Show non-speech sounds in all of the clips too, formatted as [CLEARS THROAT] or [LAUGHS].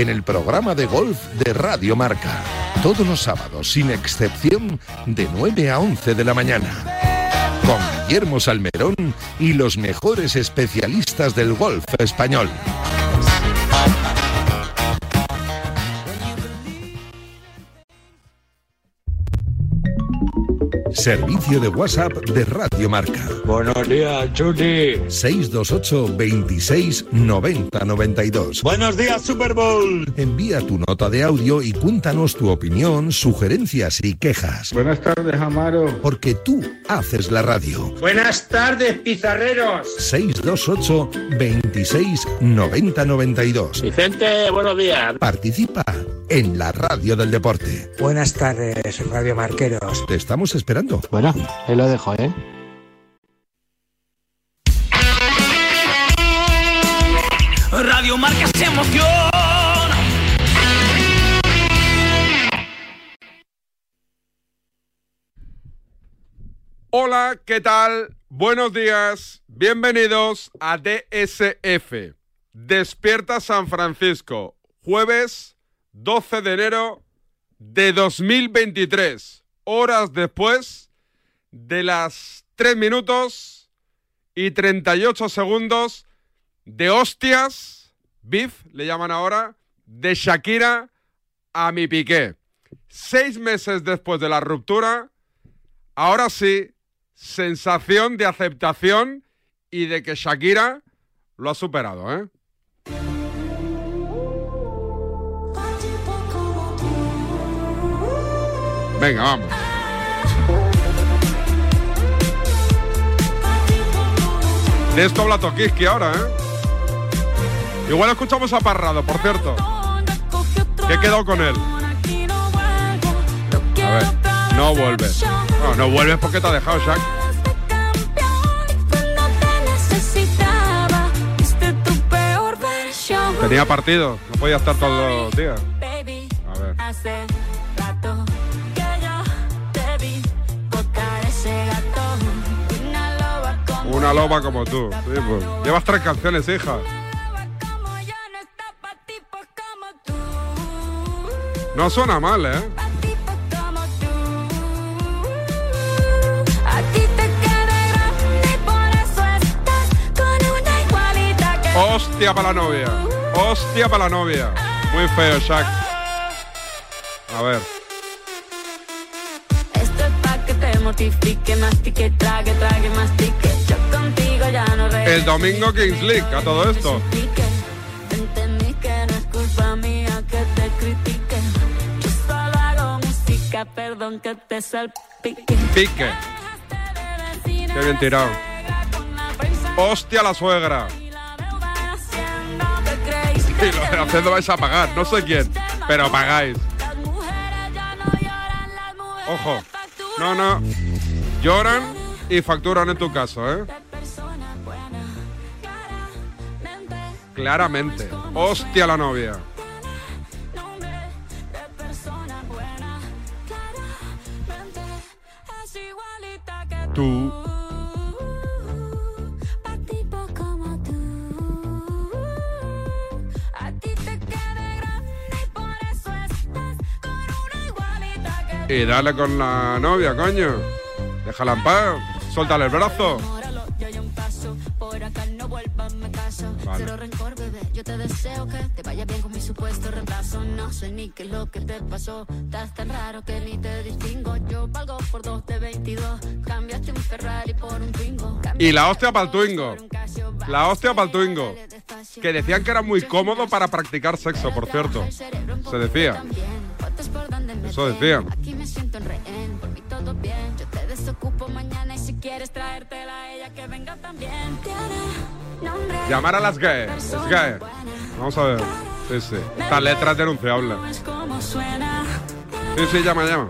en el programa de golf de Radio Marca. Todos los sábados, sin excepción, de 9 a 11 de la mañana. Con Guillermo Salmerón y los mejores especialistas del golf español. Servicio de WhatsApp de Radio Marca. Buenos días, Chuti. 628 26 90 92. Buenos días, Super Bowl. Envía tu nota de audio y cuéntanos tu opinión, sugerencias y quejas. Buenas tardes, Amaro. Porque tú haces la radio. Buenas tardes, pizarreros. 628 26 90 92. Vicente, buenos días. Participa en la radio del deporte. Buenas tardes, Radio Marqueros. Te estamos esperando. Bueno, ahí lo dejo, ¿eh? Radio Marca se emoción. Hola, ¿qué tal? Buenos días. Bienvenidos a DSF. Despierta San Francisco. Jueves 12 de enero de 2023. Horas después de las 3 minutos y 38 segundos de hostias, beef le llaman ahora, de Shakira a mi piqué. Seis meses después de la ruptura, ahora sí, sensación de aceptación y de que Shakira lo ha superado, ¿eh? Venga, vamos. De esto habla Tokiski ahora, ¿eh? Igual escuchamos a Parrado, por cierto. Que he quedado con él. A ver, no vuelves. No, no vuelves porque te ha dejado Shaq. Tenía partido, no podía estar todos los días. A ver. Una loba como tú. Pues. Llevas tres canciones, hija. No suena mal, ¿eh? Hostia para la novia. Hostia para la novia. Muy feo, Shaq. A ver. Esto es pa' que te mortifique, mastique, trague, trague, mastique. Yo contigo ya no regreso. El domingo Kings League, a todo esto. Que. Pique. Qué bien tirado. Hostia la suegra. [LAUGHS] Y lo de haciendo vais a pagar, no sé quién, pero pagáis. Ojo. No, no. Lloran y facturan en tu caso, ¿eh? Claramente. Hostia la novia. Tú. Y dale con la novia, coño. Déjala en paz. Suéltale el brazo. Vale. Cero rencor, bebé. Yo te deseo que te vaya bien con mi supuesto reemplazo. No sé ni qué es lo que te pasó. Estás tan raro que ni te distingo. Yo valgo por dos de 22. Y la hostia para el Twingo. La hostia para el Twingo. Que decían que era muy cómodo para practicar sexo, por cierto. Se decía. Eso decían. Llamar a las gays. Las gays. Vamos a ver. Sí, sí. Esta letra es denunciable. Sí, sí, llama, llama.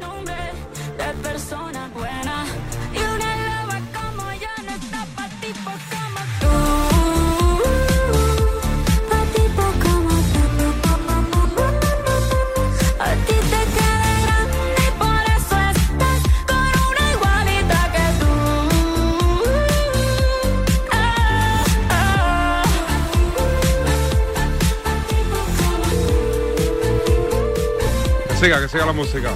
Siga, que siga la música.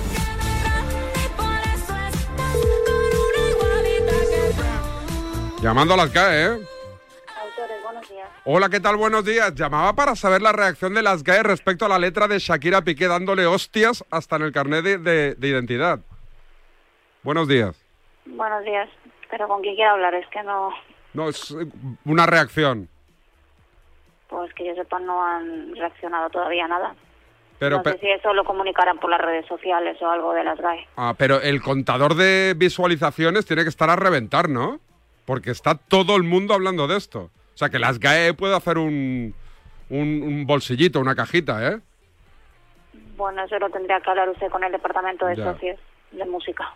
Llamando a las GAE, ¿eh? Autores, buenos días. Hola, ¿qué tal? Buenos días. Llamaba para saber la reacción de las GAE respecto a la letra de Shakira Piqué dándole hostias hasta en el carnet de, de- de identidad. Buenos días. Buenos días. Pero con quién quiero hablar, es que no, No, es una reacción. pues que yo sepa, no han reaccionado todavía nada. Pero, no sé si eso lo comunicarán por las redes sociales o algo de las GAE. ah, pero el contador de visualizaciones tiene que estar a reventar, ¿no? Porque está todo el mundo hablando de esto. O sea, que las GAE puede hacer un, un, un bolsillito, una cajita, ¿eh? Bueno, eso lo tendría que hablar usted con el departamento de Ya. socios de música.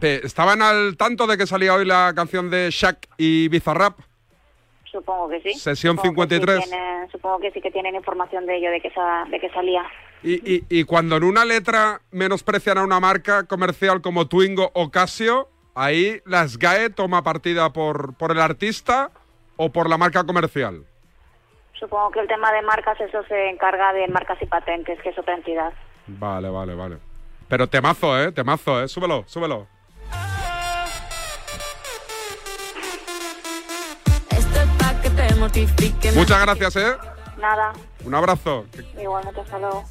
¿Estaban al tanto de que salía hoy la canción de Shaq y Bizarrap? Supongo que sí. Sesión Supongo que sí 53. tienen- supongo que sí que tienen información de ello, de que, sa- de que salía. Y, y- y cuando en una letra menosprecian a una marca comercial como Twingo o Casio, ahí las GAE toma partida por, por el artista o por la marca comercial. Supongo que el tema de marcas, eso se encarga de marcas y patentes, que es otra entidad. Vale, vale, vale. Pero temazo, ¿eh? Temazo, ¿eh? Súbelo, súbelo. Muchas gracias, ¿eh? Nada, Un abrazo. Qué, igualmente hasta luego.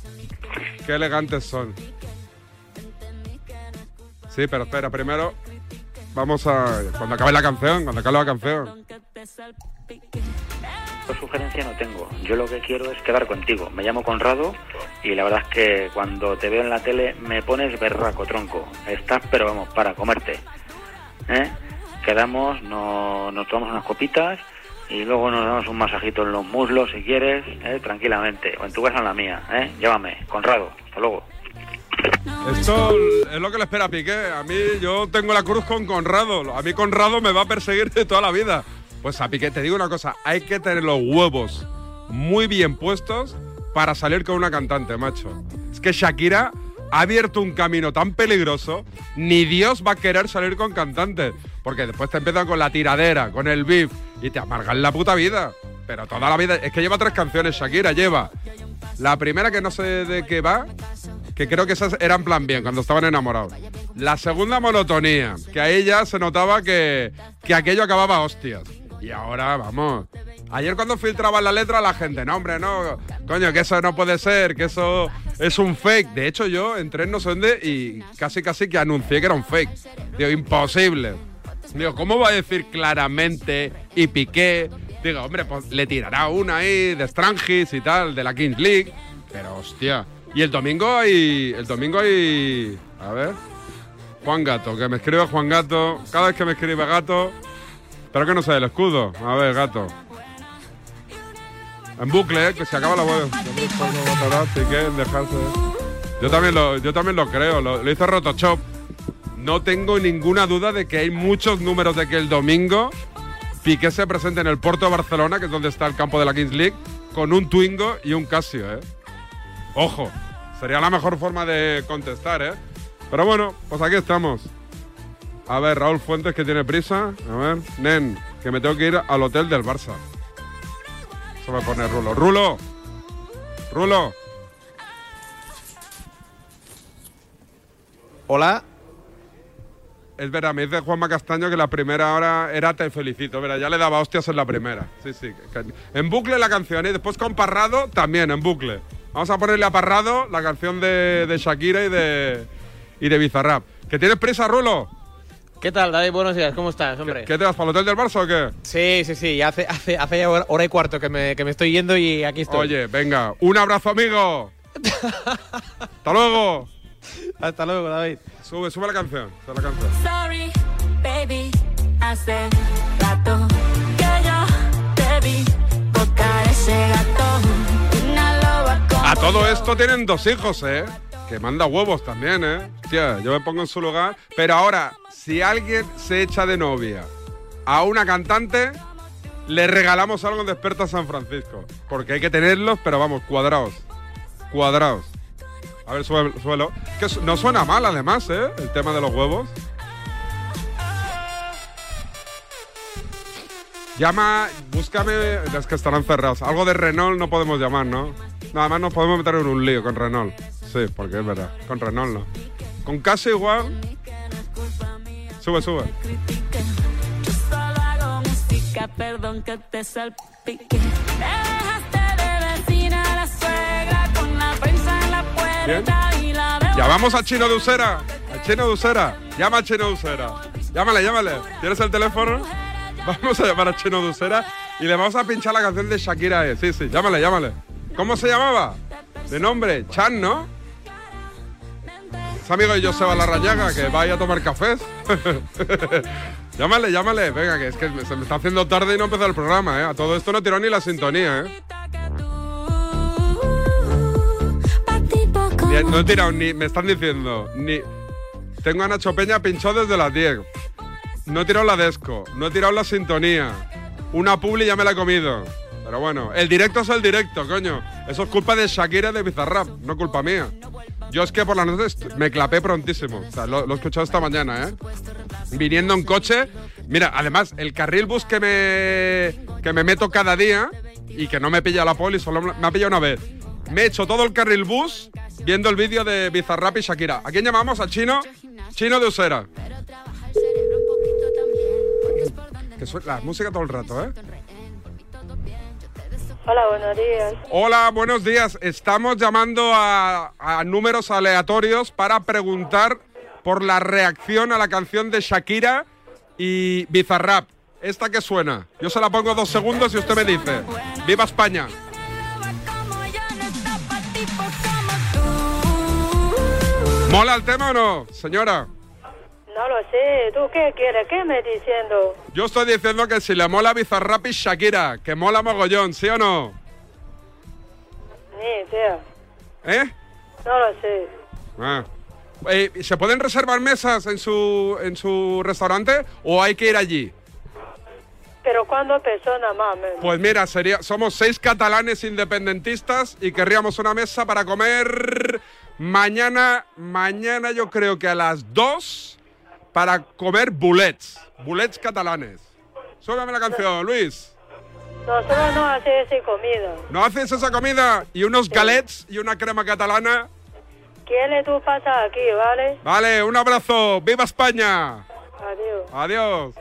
qué elegantes son. Sí, pero espera, primero vamos a... Cuando acabe la canción, cuando acabe la canción. Pues sugerencia no tengo. Yo lo que quiero es quedar contigo. Me llamo Conrado y la verdad es que cuando te veo en la tele me pones berraco, tronco. Estás, pero vamos, para comerte. ¿Eh? Quedamos, no- nos tomamos unas copitas y luego nos damos un masajito en los muslos si quieres, ¿eh? tranquilamente. O en tu casa en la mía. ¿eh? Llámame, Conrado. Hasta luego. Esto es lo que le espera a Piqué. A mí yo tengo la cruz con Conrado. A mí Conrado me va a perseguir de toda la vida. Pues a Piqué te digo una cosa, hay que tener los huevos muy bien puestos para salir con una cantante, macho. Es que Shakira ha abierto un camino tan peligroso, ni Dios va a querer salir con cantantes. Porque después te empiezan con la tiradera, con el beef, y te amargan la puta vida. Pero toda la vida. Es que lleva tres canciones, Shakira lleva. La primera que no sé de qué va, que creo que esas eran plan bien, cuando estaban enamorados. La segunda, monotonía, que ahí ya se notaba que, que aquello acababa a hostias. Y ahora, vamos. Ayer cuando filtraban la letra, la gente, no, hombre, no, coño, que eso no puede ser, que eso es un fake. De hecho, yo entré en no sé dónde y casi, casi que anuncié que era un fake. Digo, imposible. Digo, ¿cómo va a decir claramente y Piqué? Digo, hombre, pues le tirará una ahí de Strangis y tal, de la Kings League. Pero hostia. Y el domingo hay. El domingo hay. A ver. Juan Gato, que me escribe Juan Gato. Cada vez que me escribe Gato. Espero que no sea el escudo. A ver, Gato. En bucle, ¿eh? que se acaba la web. Yo también lo, yo también lo creo. Lo, lo hizo. No tengo ninguna duda de que hay muchos números de que el domingo Piqué se presente en el Porto de Barcelona, que es donde está el campo de la Kings League, con un Twingo y un Casio, ¿eh? Ojo, sería la mejor forma de contestar, ¿eh? Pero bueno, pues aquí estamos. A ver, Raúl Fuentes, que tiene prisa. A ver, Nen, que me tengo que ir al hotel del Barça. Eso me pone Rulo. ¡Rulo! ¡Rulo! Hola. Es verdad, me dice Juanma Castaño que la primera hora era Te felicito. Verá, ya le daba hostias en la primera. Sí, sí. En bucle la canción y después con Parrado también, en bucle. Vamos a ponerle a Parrado la canción de, de Shakira y de, y de Bizarrap. ¿Que tienes prisa, Rulo? ¿Qué tal, David? Buenos días, ¿cómo estás, hombre? ¿Qué te vas para el hotel del Barça o qué? Sí, sí, sí, hace, hace, hace ya hora hora y cuarto que me, que me estoy yendo y aquí estoy. Oye, venga, un abrazo, amigo. [LAUGHS] Hasta luego. Hasta luego, David. Sube, sube la canción. Sube la canción. Sorry, baby, hace rato que yo te vi tocar ese gato. Una loba como A todo esto tienen dos hijos, ¿eh? Que manda huevos también, ¿eh? Hostia, yo me pongo en su lugar. Pero ahora, si alguien se echa de novia a una cantante, le regalamos algo en Desperta San Francisco. Porque hay que tenerlos, pero vamos, cuadrados. Cuadrados. A ver, suelo. Que no suena mal, además, ¿eh? El tema de los huevos. Llama, búscame, es que estarán cerrados. Algo de Renault no podemos llamar, ¿no? Nada más nos podemos meter en un lío con Renault. Sí, porque es verdad. Con Renault no. Con casi igual. Sube, sube. Yo solo hago música, perdón que te salpique. Me dejaste de vecina la suegra con la prensa en la puerta y la deuda. Llamamos a Chino de Usera. A Chino de Usera. Llama a Chino de Usera. Llámale, llámale. ¿Tienes el teléfono? [LAUGHS] Vamos a llamar a Chino de Usera y le vamos a pinchar la canción de Shakira. eh. Sí, sí, llámale, llámale. ¿Cómo se llamaba? De nombre, Chan, ¿no? Es amigo Joseba Larrañaga, que vaya a tomar cafés. [LAUGHS] llámale, llámale. Venga, que es que se me está haciendo tarde y no empezó el programa, ¿eh? A todo esto no tiró ni la sintonía, ¿eh? No he tirado ni, me están diciendo, ni. Tengo a Nacho Peña pinchado desde las 10. No he tirado la desco, no he tirado la sintonía. Una publi ya me la he comido. Pero bueno, el directo es el directo, coño. Eso es culpa de Shakira de Bizarrap, no culpa mía. Yo es que por la noche est- me clapé prontísimo. O sea, lo, lo he escuchado esta mañana, ¿eh? Viniendo en coche. Mira, además, el carril bus que me, que me meto cada día y que no me pilla la poli, solo me ha pillado una vez. Me he hecho todo el carril bus viendo el vídeo de Bizarrap y Shakira. ¿A quién llamamos? ¿Al chino? Chino de Usera. Que suena la música todo el rato, ¿eh? Hola, buenos días. Hola, buenos días. Estamos llamando a, números aleatorios para preguntar por la reacción a la canción de Shakira y Bizarrap. Esta que suena. Yo se la pongo dos segundos y usted me dice. ¡Viva España! ¿Mola el tema o no, señora? No lo sé. ¿Tú qué quieres? ¿Qué me diciendo? Yo estoy diciendo que si le mola Bizarrap y Shakira, que mola mogollón, ¿sí o no? Ni idea. ¿Eh? No lo sé. Ah. Eh, ¿Se pueden reservar mesas en su, en su restaurante o hay que ir allí? Pero ¿cuándo personas más? Pues mira, sería, somos seis catalanes independentistas y querríamos una mesa para comer mañana, mañana yo creo que a las dos para comer bulets, bulets catalanes. Súbame la canción, Luis. Nosotros no hacemos esa comida. ¿No haces esa comida? Y unos galets y una crema catalana. ¿Quieres tú pasar aquí, vale? Vale, un abrazo. ¡Viva España! Adiós. Adiós.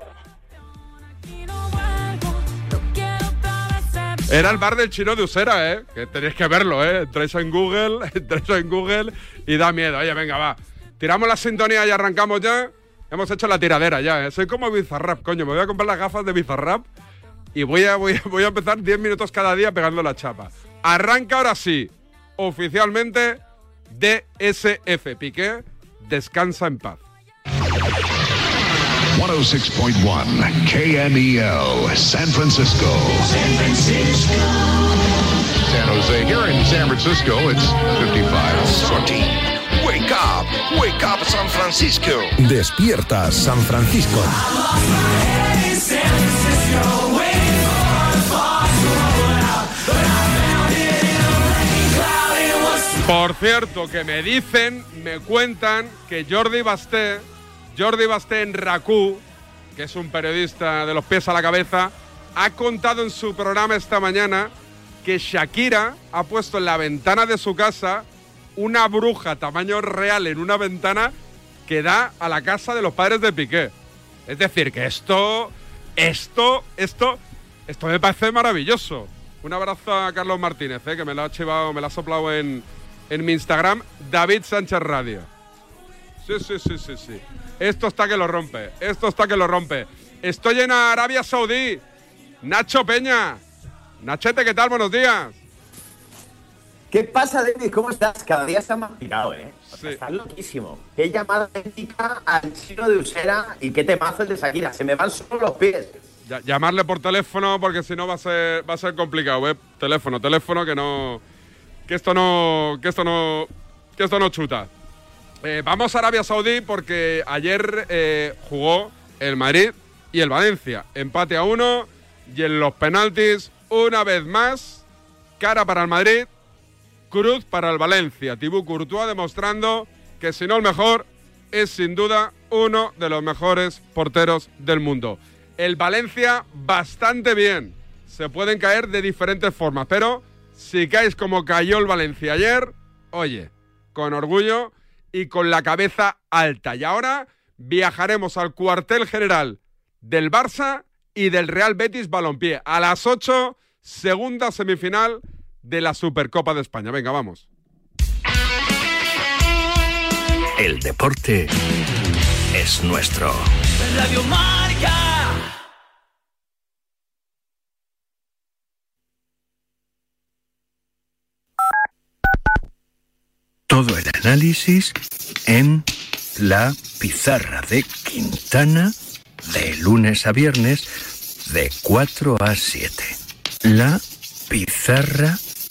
Era el bar del chino de Usera, ¿eh? Que tenéis que verlo, ¿eh? Entráis en Google, [LAUGHS] entráis en Google y da miedo. Oye, venga, va. Tiramos la sintonía y arrancamos ya. Hemos hecho la tiradera ya, ¿eh? Soy como Bizarrap, coño. Me voy a comprar las gafas de Bizarrap y voy a, voy a, voy a empezar 10 minutos cada día pegando la chapa. Arranca ahora sí, oficialmente, DSF. Piqué, descansa en paz. 106.1 KMEL, San Francisco. San Francisco. San Jose. Here in San Francisco, it's 55. Sorty. Wake up, wake up San Francisco. Despierta San Francisco. Por cierto, que me dicen, me cuentan que Jordi Basté, Jordi Basté en RACU, que es un periodista de los pies a la cabeza, ha contado en su programa esta mañana que Shakira ha puesto en la ventana de su casa una bruja tamaño real en una ventana que da a la casa de los padres de Piqué. Es decir, que esto, esto, esto, esto me parece maravilloso. Un abrazo a Carlos Martínez, eh, que me lo ha chivado, me lo ha soplado en, en mi Instagram, David Sánchez Radio. Sí, sí, sí, sí, sí. Esto está que lo rompe, esto está que lo rompe. Estoy en Arabia Saudí. Nacho Peña. Nachete, ¿qué tal? Buenos días. ¿Qué pasa, David? ¿Cómo estás? Cada día estás más pirado, ¿eh? O sea, Sí. Estás loquísimo. Qué llamada épica al chino de Usera y qué temazo el de Shakira. Se me van solo los pies. Ya- llamarle por teléfono porque si no va a ser va a ser complicado, ¿eh? Teléfono, teléfono que no que esto no que esto no que esto no chuta. Eh, vamos a Arabia Saudí porque ayer eh, jugó el Madrid y el Valencia. Empate a uno y en los penaltis una vez más cara para el Madrid, cruz para el Valencia. Thibaut Courtois demostrando que si no el mejor es sin duda uno de los mejores porteros del mundo. El Valencia bastante bien. Se pueden caer de diferentes formas, pero si caes como cayó el Valencia ayer, oye, con orgullo y con la cabeza alta. Y ahora viajaremos al cuartel general del Barça y del Real Betis Balompié. A las 8, segunda semifinal de la Supercopa de España. Venga, vamos. El deporte es nuestro. Radio Marca. Todo el análisis en la pizarra de Quintana de lunes a viernes de 4 a 7. La pizarra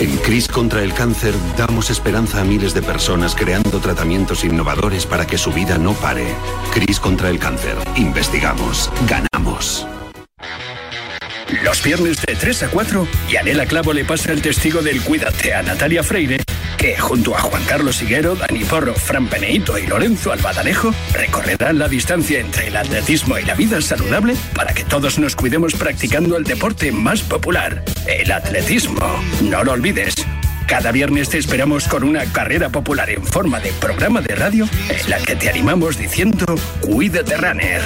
En CRIS contra el cáncer damos esperanza a miles de personas creando tratamientos innovadores para que su vida no pare. CRIS contra el cáncer. Investigamos. Ganamos. Los viernes de 3 a 4, Yanela Clavo le pasa el testigo del Cuídate a Natalia Freire, que junto a Juan Carlos Higuero, Dani Porro, Fran Peneito y Lorenzo Albadalejo recorrerán la distancia entre el atletismo y la vida saludable para que todos nos cuidemos practicando el deporte más popular, el atletismo. No lo olvides. Cada viernes te esperamos con una carrera popular en forma de programa de radio en la que te animamos diciendo Cuídate Runner.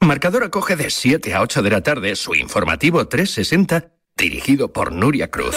Marcador acoge de 7 a 8 de la tarde su informativo 360 dirigido por Nuria Cruz.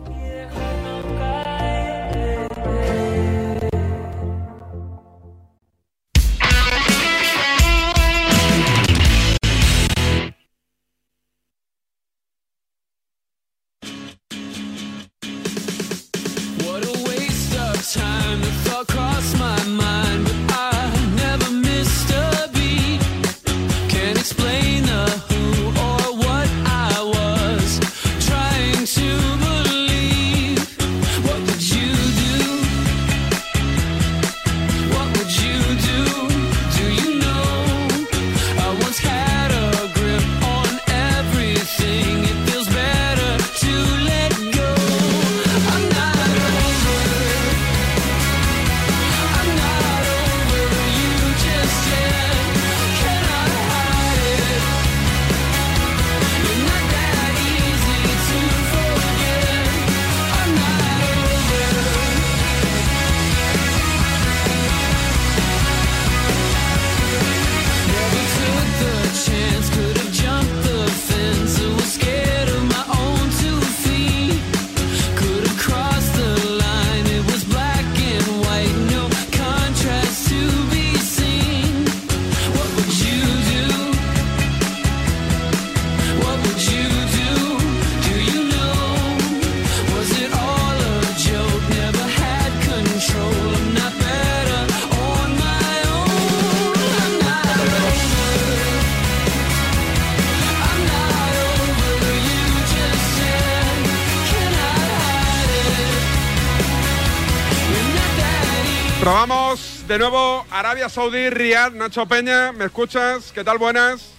Arabia Saudí, Riyadh, Nacho Peña, ¿me escuchas? ¿Qué tal? Buenas.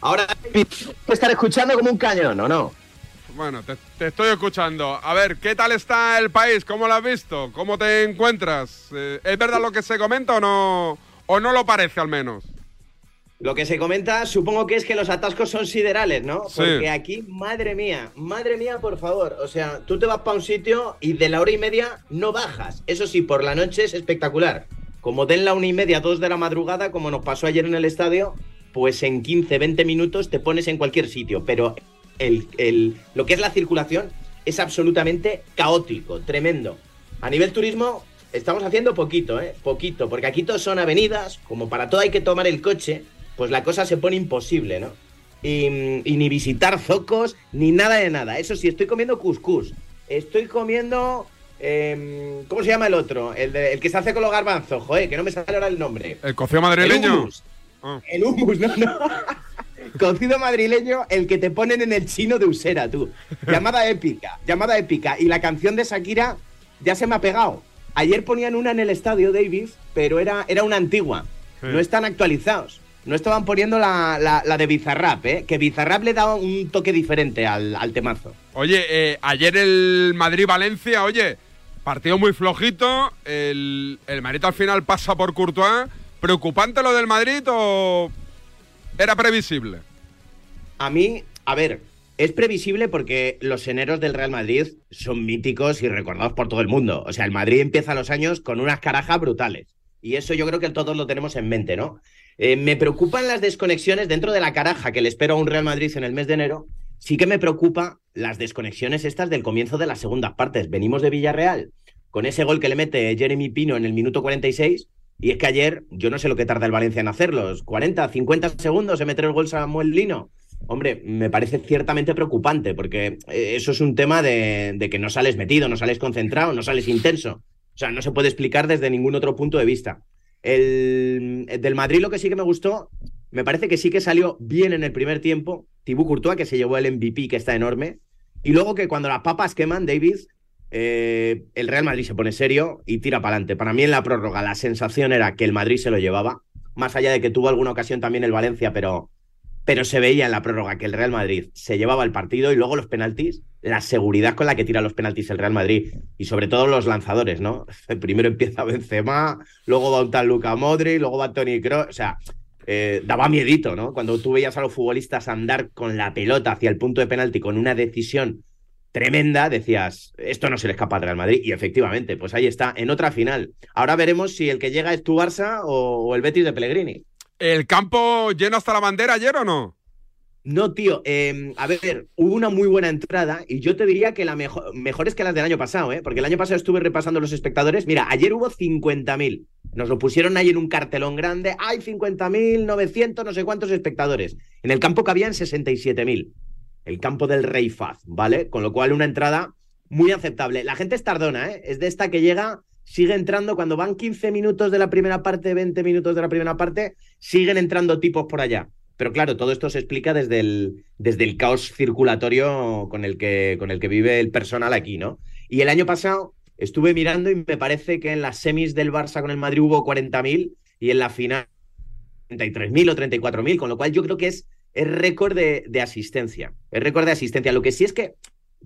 Ahora que estar escuchando como un cañón, ¿o no? Bueno, te, te estoy escuchando. A ver, ¿qué tal está el país? ¿Cómo lo has visto? ¿Cómo te encuentras? Eh, ¿Es verdad lo que se comenta o no? ¿O no lo parece al menos? Lo que se comenta, supongo que es que los atascos son siderales, ¿no? Sí. Porque aquí, madre mía, madre mía, por favor. O sea, tú te vas para un sitio y de la hora y media no bajas. Eso sí, por la noche es espectacular. Como den la una y media, dos de la madrugada, como nos pasó ayer en el estadio, pues en 15, 20 minutos te pones en cualquier sitio. Pero el, el- lo que es la circulación es absolutamente caótico, tremendo. A nivel turismo, estamos haciendo poquito, ¿eh? Poquito, porque aquí todos son avenidas, como para todo hay que tomar el coche, pues la cosa se pone imposible, ¿no? y, y ni visitar zocos, ni nada de nada. Eso sí, estoy comiendo cuscús. Estoy comiendo... em, ¿Cómo se llama el otro? El, de- el que se hace con los garbanzos, joder, que no me sale ahora el nombre. ¿El cocido madrileño? El hummus. Ah. El hummus, no, no. [LAUGHS] Cocido madrileño, el que te ponen en el chino de Usera, tú. Llamada épica, llamada épica. Y la canción de Shakira ya se me ha pegado. Ayer ponían una en el estadio, Davis, pero era, era una antigua. Sí. No están actualizados. No estaban poniendo la, la- la de Bizarrap, ¿eh? Que Bizarrap le daba un toque diferente al, al temazo. Oye, eh, ayer el Madrid-Valencia, oye, partido muy flojito. El, el Madrid al final pasa por Courtois. ¿Preocupante lo del Madrid o era previsible? A mí, a ver, es previsible porque los eneros del Real Madrid son míticos y recordados por todo el mundo. O sea, el Madrid empieza los años con unas carajas brutales. Y eso yo creo que todos lo tenemos en mente, ¿no? Eh, me preocupan las desconexiones dentro de la caraja que le espero a un Real Madrid en el mes de enero. Sí que me preocupa las desconexiones estas del comienzo de las segundas partes. Venimos de Villarreal con ese gol que le mete Jeremy Pino en el minuto 46. Y es que ayer, yo no sé lo que tarda el Valencia en hacerlos, 40, 50 segundos en meter el gol Samuel Lino. Hombre, me parece ciertamente preocupante porque eh, eso es un tema de, de que no sales metido, no sales concentrado, no sales intenso. O sea, no se puede explicar desde ningún otro punto de vista. El, el del Madrid lo que sí que me gustó, me parece que sí que salió bien en el primer tiempo. Thibaut Courtois, que se llevó el MVP, que está enorme. Y luego que cuando las papas queman, David, eh, el Real Madrid se pone serio y tira para adelante. Para mí en la prórroga la sensación era que el Madrid se lo llevaba, más allá de que tuvo alguna ocasión también el Valencia, pero, pero se veía en la prórroga que el Real Madrid se llevaba el partido y luego los penaltis, la seguridad con la que tira los penaltis el Real Madrid y sobre todo los lanzadores, ¿no? [LAUGHS] Primero empieza Benzema, luego va un tal Luca Modri, luego va Tony Kroos, o sea, eh, daba miedito, ¿no? Cuando tú veías a los futbolistas andar con la pelota hacia el punto de penalti con una decisión tremenda, decías, esto no se le escapa al Real Madrid. Y efectivamente, pues ahí está, en otra final. Ahora veremos si el que llega es tu Barça o, o el Betis de Pellegrini. ¿El campo lleno hasta la bandera ayer o no? No, tío, eh, a ver, hubo una muy buena entrada y yo te diría que la mejor, mejores que las del año pasado, ¿eh? porque el año pasado estuve repasando los espectadores. Mira, ayer hubo 50.000. Nos lo pusieron ahí en un cartelón grande. Hay 50.000, 900, no sé cuántos espectadores. En el campo cabían 67.000. El campo del Rey Faz, ¿vale? Con lo cual una entrada muy aceptable. La gente es tardona, ¿eh? Es de esta que llega, sigue entrando cuando van 15 minutos de la primera parte, 20 minutos de la primera parte, siguen entrando tipos por allá. Pero claro, todo esto se explica desde el, desde el caos circulatorio con el, que, con el que vive el personal aquí, ¿no? Y el año pasado estuve mirando y me parece que en las semis del Barça con el Madrid hubo 40.000 y en la final 33.000 o 34.000, con lo cual yo creo que es, es récord de, de asistencia. Es récord de asistencia. Lo que sí es que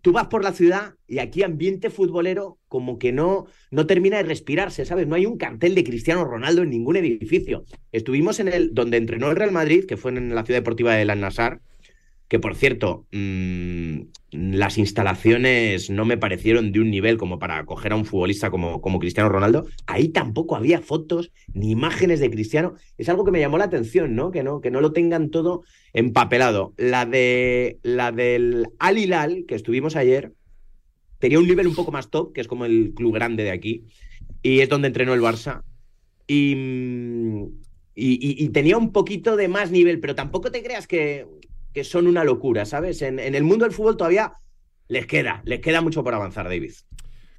tú vas por la ciudad y aquí ambiente futbolero como que no, no termina de respirarse, ¿sabes? No hay un cartel de Cristiano Ronaldo en ningún edificio. Estuvimos en el donde entrenó el Real Madrid, que fue en la ciudad deportiva de Al Nassr, que por cierto, mmm, las instalaciones no me parecieron de un nivel como para acoger a un futbolista como, como Cristiano Ronaldo. Ahí tampoco había fotos ni imágenes de Cristiano. Es algo que me llamó la atención, ¿no? Que no, que no lo tengan todo empapelado. La, de, la del Al Hilal, que estuvimos ayer, tenía un nivel un poco más top, que es como el club grande de aquí, y es donde entrenó el Barça. Y, mm, y tenía un poquito de más nivel, pero tampoco te creas que, que son una locura, ¿sabes? En, en el mundo del fútbol todavía les queda, les queda mucho por avanzar, David.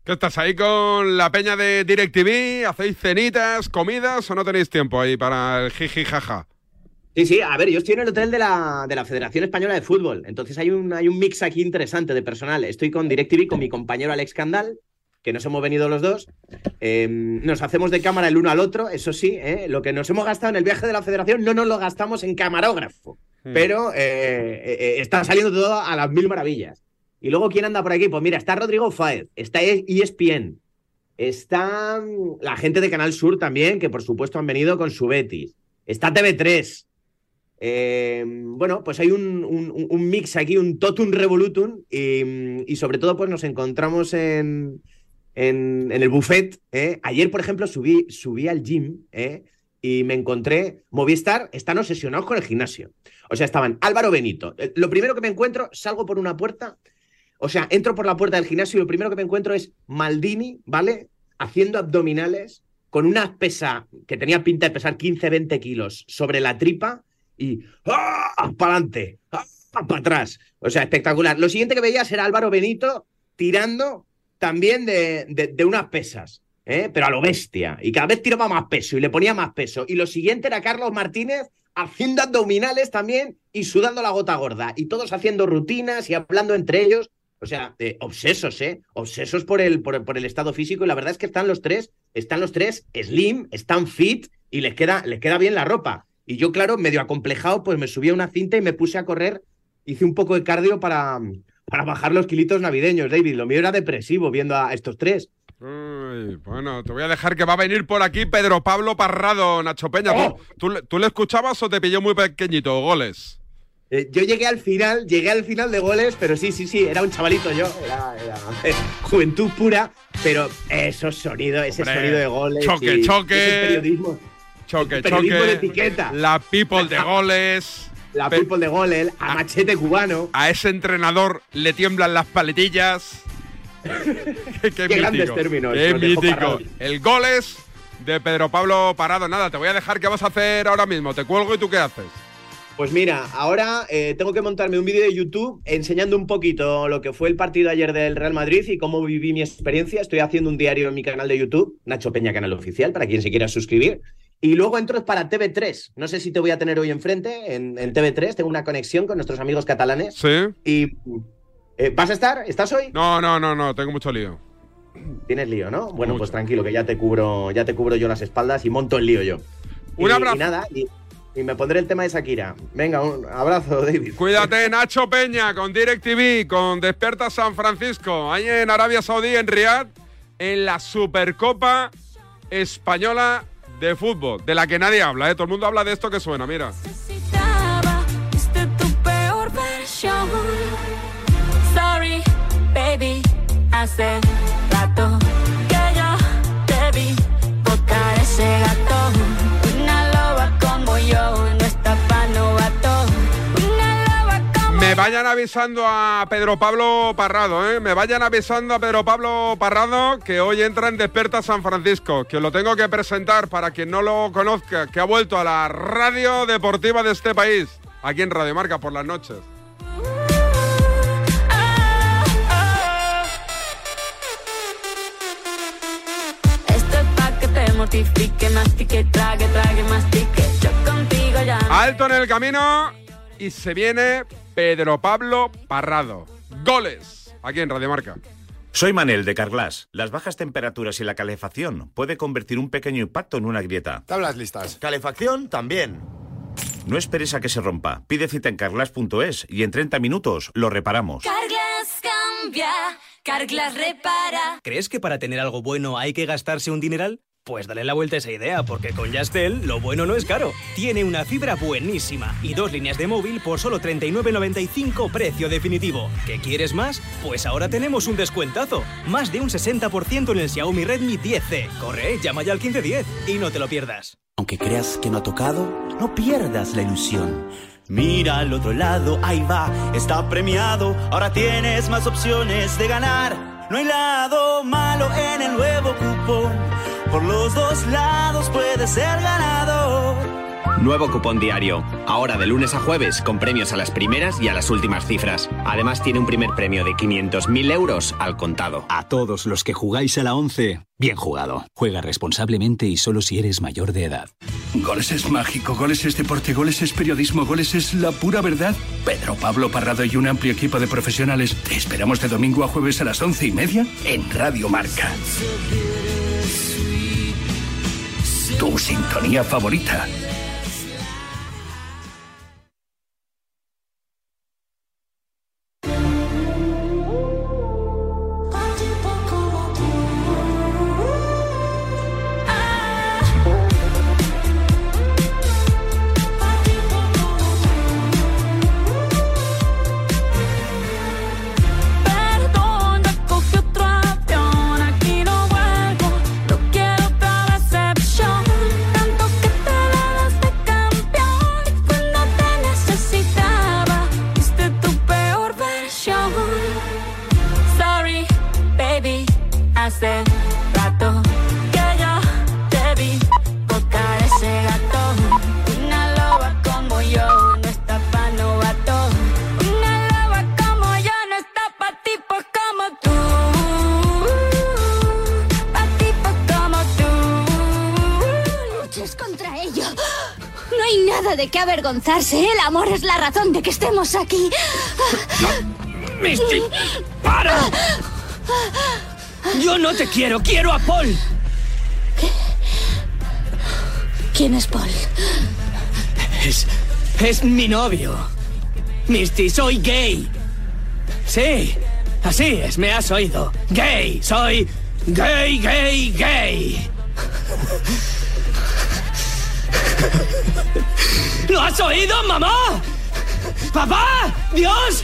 ¿Qué estás ahí con la peña de DirecTV? ¿Hacéis cenitas, comidas o no tenéis tiempo ahí para el jiji jaja? Sí, sí, a ver, yo estoy en el hotel de la, de la Federación Española de Fútbol, entonces hay un, hay un mix aquí interesante de personal. Estoy con DirecTV, con mi compañero Alex Candal, que nos hemos venido los dos. Eh, nos hacemos de cámara el uno al otro, eso sí, ¿eh? lo que nos hemos gastado en el viaje de la Federación no nos lo gastamos en camarógrafo, pero eh, eh, eh, está saliendo todo a las mil maravillas. Y luego, ¿quién anda por aquí? Pues mira, está Rodrigo Fáez, está ESPN, está mm, la gente de Canal Sur también, que por supuesto han venido con su Betis, está TV3. Eh, bueno, pues hay un, mix aquí, un totum revolutum, y, y sobre todo, pues nos encontramos en, el buffet. Ayer, por ejemplo, subí, subí al gym ¿eh? Y me encontré. Movistar están obsesionados con el gimnasio. O sea, estaban Álvaro Benito. Eh, Lo primero que me encuentro, salgo por una puerta. O sea, entro por la puerta del gimnasio y lo primero que me encuentro es Maldini, ¿vale? Haciendo abdominales con una pesa que tenía pinta de pesar 15, 20 kilos sobre la tripa y ¡ah! para adelante, para atrás. O sea, espectacular. Lo siguiente que veías era Álvaro Benito tirando también de- de unas pesas, ¿eh? pero a lo bestia. Y cada vez tiraba más peso y le ponía más peso. Y lo siguiente era Carlos Martínez haciendo abdominales también y sudando la gota gorda. Y todos haciendo rutinas y hablando entre ellos. O sea, eh, obsesos, ¿eh? Obsesos por el, por, por el estado físico. Y la verdad es que están los tres, están los tres slim, están fit y les queda, les queda bien la ropa. Y yo, claro, medio acomplejado, pues me subí a una cinta y me puse a correr. Hice un poco de cardio para, para bajar los kilitos navideños, David. Lo mío era depresivo viendo a estos tres. Uy, bueno, te voy a dejar que va a venir por aquí Pedro Pablo Parrado, Nacho Peña. ¿Tú, tú, le- tú le escuchabas o te pilló muy pequeñito? Goles. Eh, yo llegué al final, llegué al final de goles, pero sí, sí, sí, era un chavalito yo, era, era, eh, juventud pura, pero esos sonidos, ese Hombre, sonido de goles. choque, y choque. ese periodismo, Choque, periodismo choque. de etiqueta. La people de goles. La Pe- people de goles, a machete cubano. A ese entrenador le tiemblan las paletillas. [LAUGHS] qué, qué grandes mítico, términos, Qué mítico. El goles de Pedro Pablo Parado. Nada, te voy a dejar qué vas a hacer ahora mismo. Te cuelgo y tú qué haces. Pues mira, ahora eh, tengo que montarme un vídeo de YouTube enseñando un poquito lo que fue el partido ayer del Real Madrid y cómo viví mi experiencia. Estoy haciendo un diario en mi canal de YouTube, Nacho Peña Canal Oficial, para quien se quiera suscribir. Y luego entro para TV3. No sé si te voy a tener hoy enfrente en, en TV3. Tengo una conexión con nuestros amigos catalanes. ¿Sí? Y eh, ¿vas a estar? ¿Estás hoy? No, no, no, no, tengo mucho lío. Tienes lío, ¿no? Bueno, pues tranquilo, que ya te cubro, ya te cubro yo las espaldas y monto el lío yo. Un Y- abrazo. Y nada, y, y me pondré el tema de Shakira. Venga, un abrazo, David. Cuídate, Nacho Peña, con DirecTV, con Despierta San Francisco, ahí en Arabia Saudí, en Riyadh, en la Supercopa Española de Fútbol, de la que nadie habla, ¿eh? Todo el mundo habla de esto que suena, mira. necesitaba, tu peor versión. Me vayan avisando a Pedro Pablo Parrado, ¿eh? Me vayan avisando a Pedro Pablo Parrado que hoy entra en Despierta San Francisco, que lo tengo que presentar para quien no lo conozca, que ha vuelto a la radio deportiva de este país, aquí en Radio Marca por las noches. Mastique, trague, trague, mastique. Yo contigo ya. Alto en el camino y se viene Pedro Pablo Parrado. Goles, aquí en Radio Marca. Soy Manel de Carglass. Las bajas temperaturas y la calefacción puede convertir un pequeño impacto en una grieta. Tablas listas. Calefacción también. No esperes a que se rompa. Pide cita en carglass.es y en 30 minutos lo reparamos. Carglass cambia, Carglass repara. ¿Crees que para tener algo bueno hay que gastarse un dineral? Pues dale la vuelta a esa idea, porque con Yastel lo bueno no es caro. Tiene una fibra buenísima y dos líneas de móvil por solo 39.95 precio definitivo. ¿Qué quieres más? Pues ahora tenemos un descuentazo. Más de un 60% en el Xiaomi Redmi 10C. Corre, llama ya al 1510 y no te lo pierdas. Aunque creas que no ha tocado, no pierdas la ilusión. Mira al otro lado, ahí va, está premiado. Ahora tienes más opciones de ganar. No hay lado malo en el nuevo cupón. Por los dos lados puedes ser ganador. Nuevo cupón diario. Ahora de lunes a jueves con premios a las primeras y a las últimas cifras. Además tiene un primer premio de 500.000 euros al contado. A todos los que jugáis a la 11, bien jugado. Juega responsablemente y solo si eres mayor de edad. Goles es mágico, goles es deporte, goles es periodismo, goles es la pura verdad. Pedro Pablo Parrado y un amplio equipo de profesionales te esperamos de domingo a jueves a las once y media en Radio Marca. Tu sintonía favorita. hace rato que yo te vi tocar ese gato. Una loba como yo no está pa' novato. Una loba como yo no está pa' tipos como tú. Pa' tipos como tú. Luches contra ello. No hay nada de qué avergonzarse. El amor es la razón de que estemos aquí. No, Misty, para. Yo no te quiero, quiero a Paul. ¿Quién es Paul? Es. es mi novio. Misty, soy gay. Sí, así es, me has oído. Gay, soy gay, gay, gay. ¿Lo has oído, mamá? ¿Papá? ¿Dios?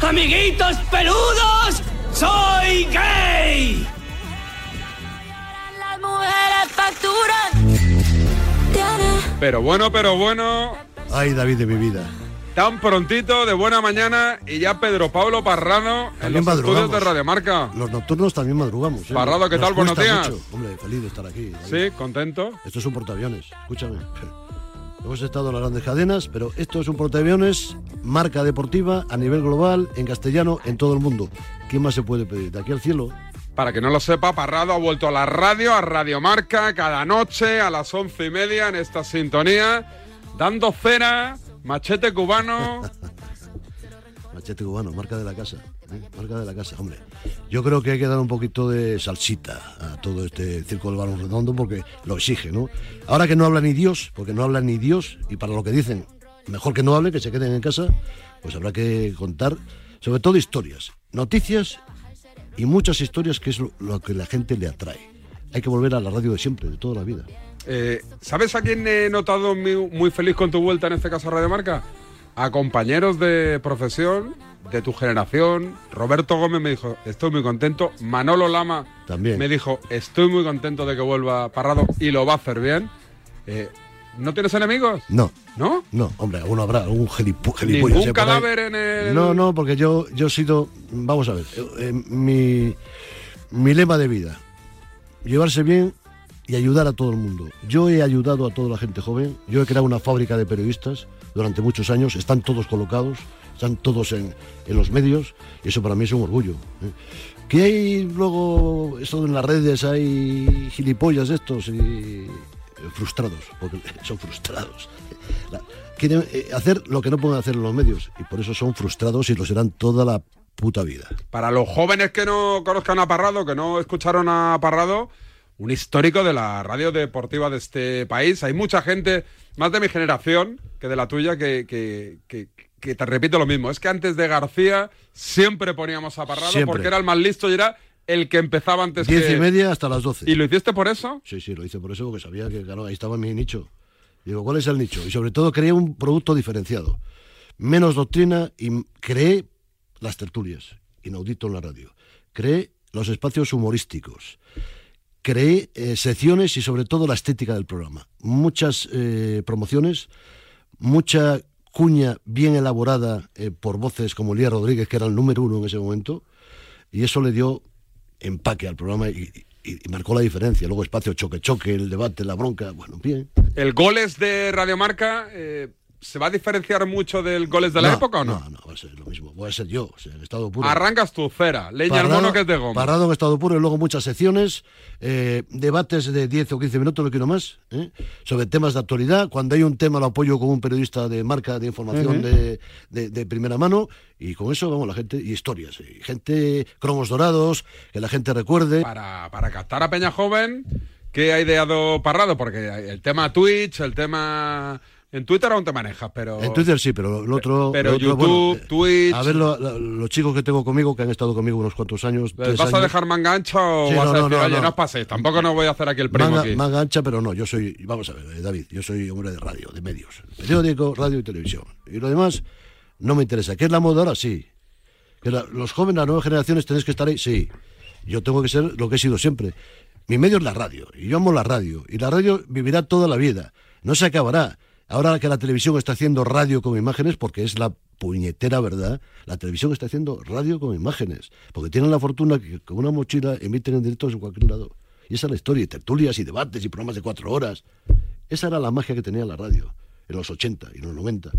¡Amiguitos peludos! ¡Soy gay! Las mujeres facturan. Pero bueno, pero bueno. Ay, David de mi vida. Tan prontito, de buena mañana, y ya Pedro Pablo Parrado en los estudios de Radiomarca. Los nocturnos también madrugamos. ¿eh? Parrado, ¿qué Nos tal? Buenos días. mucho. Hombre, feliz de estar aquí. David. Sí, contento. Esto es un portaaviones, escúchame. [LAUGHS] Hemos estado en las grandes cadenas, pero esto es un portaaviones, marca deportiva a nivel global, en castellano, en todo el mundo. ¿Qué más se puede pedir? De aquí al cielo. Para que no lo sepa, Parrado ha vuelto a la radio, a Radiomarca, cada noche a las once y media en esta sintonía, dando cera, machete cubano. [LAUGHS] Machete cubano, marca de la casa. ¿eh? Marca de la casa, hombre. Yo creo que hay que dar un poquito de salsita a todo este circo del balón redondo porque lo exige, ¿no? Ahora que no habla ni Dios, porque no habla ni Dios, y para lo que dicen, mejor que no hable, que se queden en casa, pues habrá que contar, sobre todo historias, noticias y muchas historias que es lo, lo que la gente le atrae. Hay que volver a la radio de siempre, de toda la vida. Eh, ¿Sabes a quién he notado muy, muy feliz con tu vuelta, en este caso a Radiomarca? A compañeros de profesión, de tu generación. Roberto Gómez me dijo, estoy muy contento. Manolo Lama También. me dijo, estoy muy contento de que vuelva Parrado y lo va a hacer bien. Eh, ¿No tienes enemigos? No. ¿No? No, hombre, alguno habrá, algún gilipo- gilipollas. ¿Ningún cadáver en el...? No, no, porque yo, yo he sido, vamos a ver, eh, eh, mi, mi lema de vida, llevarse bien y ayudar a todo el mundo. Yo he ayudado a toda la gente joven, yo he creado una fábrica de periodistas durante muchos años, están todos colocados, están todos en, en los medios, y eso para mí es un orgullo. ¿eh? Que hay luego, eso en las redes, hay gilipollas de estos y frustrados, porque [LAUGHS] son frustrados. Quieren eh, hacer lo que no pueden hacer en los medios, y por eso son frustrados y lo serán toda la puta vida. Para los jóvenes que no conozcan a Parrado, que no escucharon a Parrado, un histórico de la radio deportiva de este país. Hay mucha gente, más de mi generación que de la tuya, que, que, que- que te repito lo mismo. Es que antes de García siempre poníamos a Parrado Siempre. porque era el más listo y era el que empezaba antes Diez que... y media hasta las doce. ¿Y lo hiciste por eso? Sí, sí, lo hice por eso, porque sabía que claro, ahí estaba mi nicho. Digo, ¿cuál es el nicho? Y sobre todo creé un producto diferenciado. Menos doctrina y creé las tertulias, inaudito en la radio. Creé los espacios humorísticos. Creé eh, secciones y sobre todo la estética del programa. Muchas eh, promociones, mucha cuña bien elaborada eh, por voces como Lía Rodríguez, que era el número uno en ese momento, y eso le dio empaque al programa y, marcó la diferencia. Luego espacio choque-choque, el debate, la bronca, bueno, bien. ¿El goles de Radiomarca eh, se va a diferenciar mucho del goles de la No, época o no? No, no, va a ser lo mismo. Voy a ser yo, o sea, en estado puro. Arrancas tu cera, leña al mono que es de goma. Parrado en estado puro y luego muchas secciones, eh, debates de 10 o 15 minutos, no quiero más, ¿eh? sobre temas de actualidad. Cuando hay un tema lo apoyo con un periodista de marca de información de- de primera mano y con eso vamos la gente, y historias, y gente, cromos dorados, que la gente recuerde. Para, para captar a Peña Joven, ¿qué ha ideado Parrado? Porque el tema Twitch, el tema... En Twitter aún te manejas, pero... En Twitter sí, pero el otro... Pero lo otro, YouTube, bueno, Twitch... A ver, lo- lo- los chicos que tengo conmigo, que han estado conmigo unos cuantos años. ¿Les tres ¿Vas a dejar manga ancha o Sí, vas no, a no, decir, no, oye, no. no os paséis? Tampoco no voy a hacer aquí el primo Manga, aquí. manga ancha, pero no, yo soy, vamos a ver, eh, David, yo soy hombre de radio, de medios. Periódico, radio y televisión. Y lo demás no me interesa. ¿Qué es la moda ahora? Sí. Que la- los jóvenes, las nuevas generaciones, tenéis que estar ahí, sí. Yo tengo que ser lo que he sido siempre. Mi medio es la radio, y yo amo la radio. Y la radio vivirá toda la vida, no se acabará. Ahora que la televisión está haciendo radio con imágenes, porque es la puñetera verdad, la televisión está haciendo radio con imágenes, porque tienen la fortuna que con una mochila emiten en directo en cualquier lado. Y esa es la historia, y tertulias y debates y programas de cuatro horas. Esa era la magia que tenía la radio en los 80 y los 90,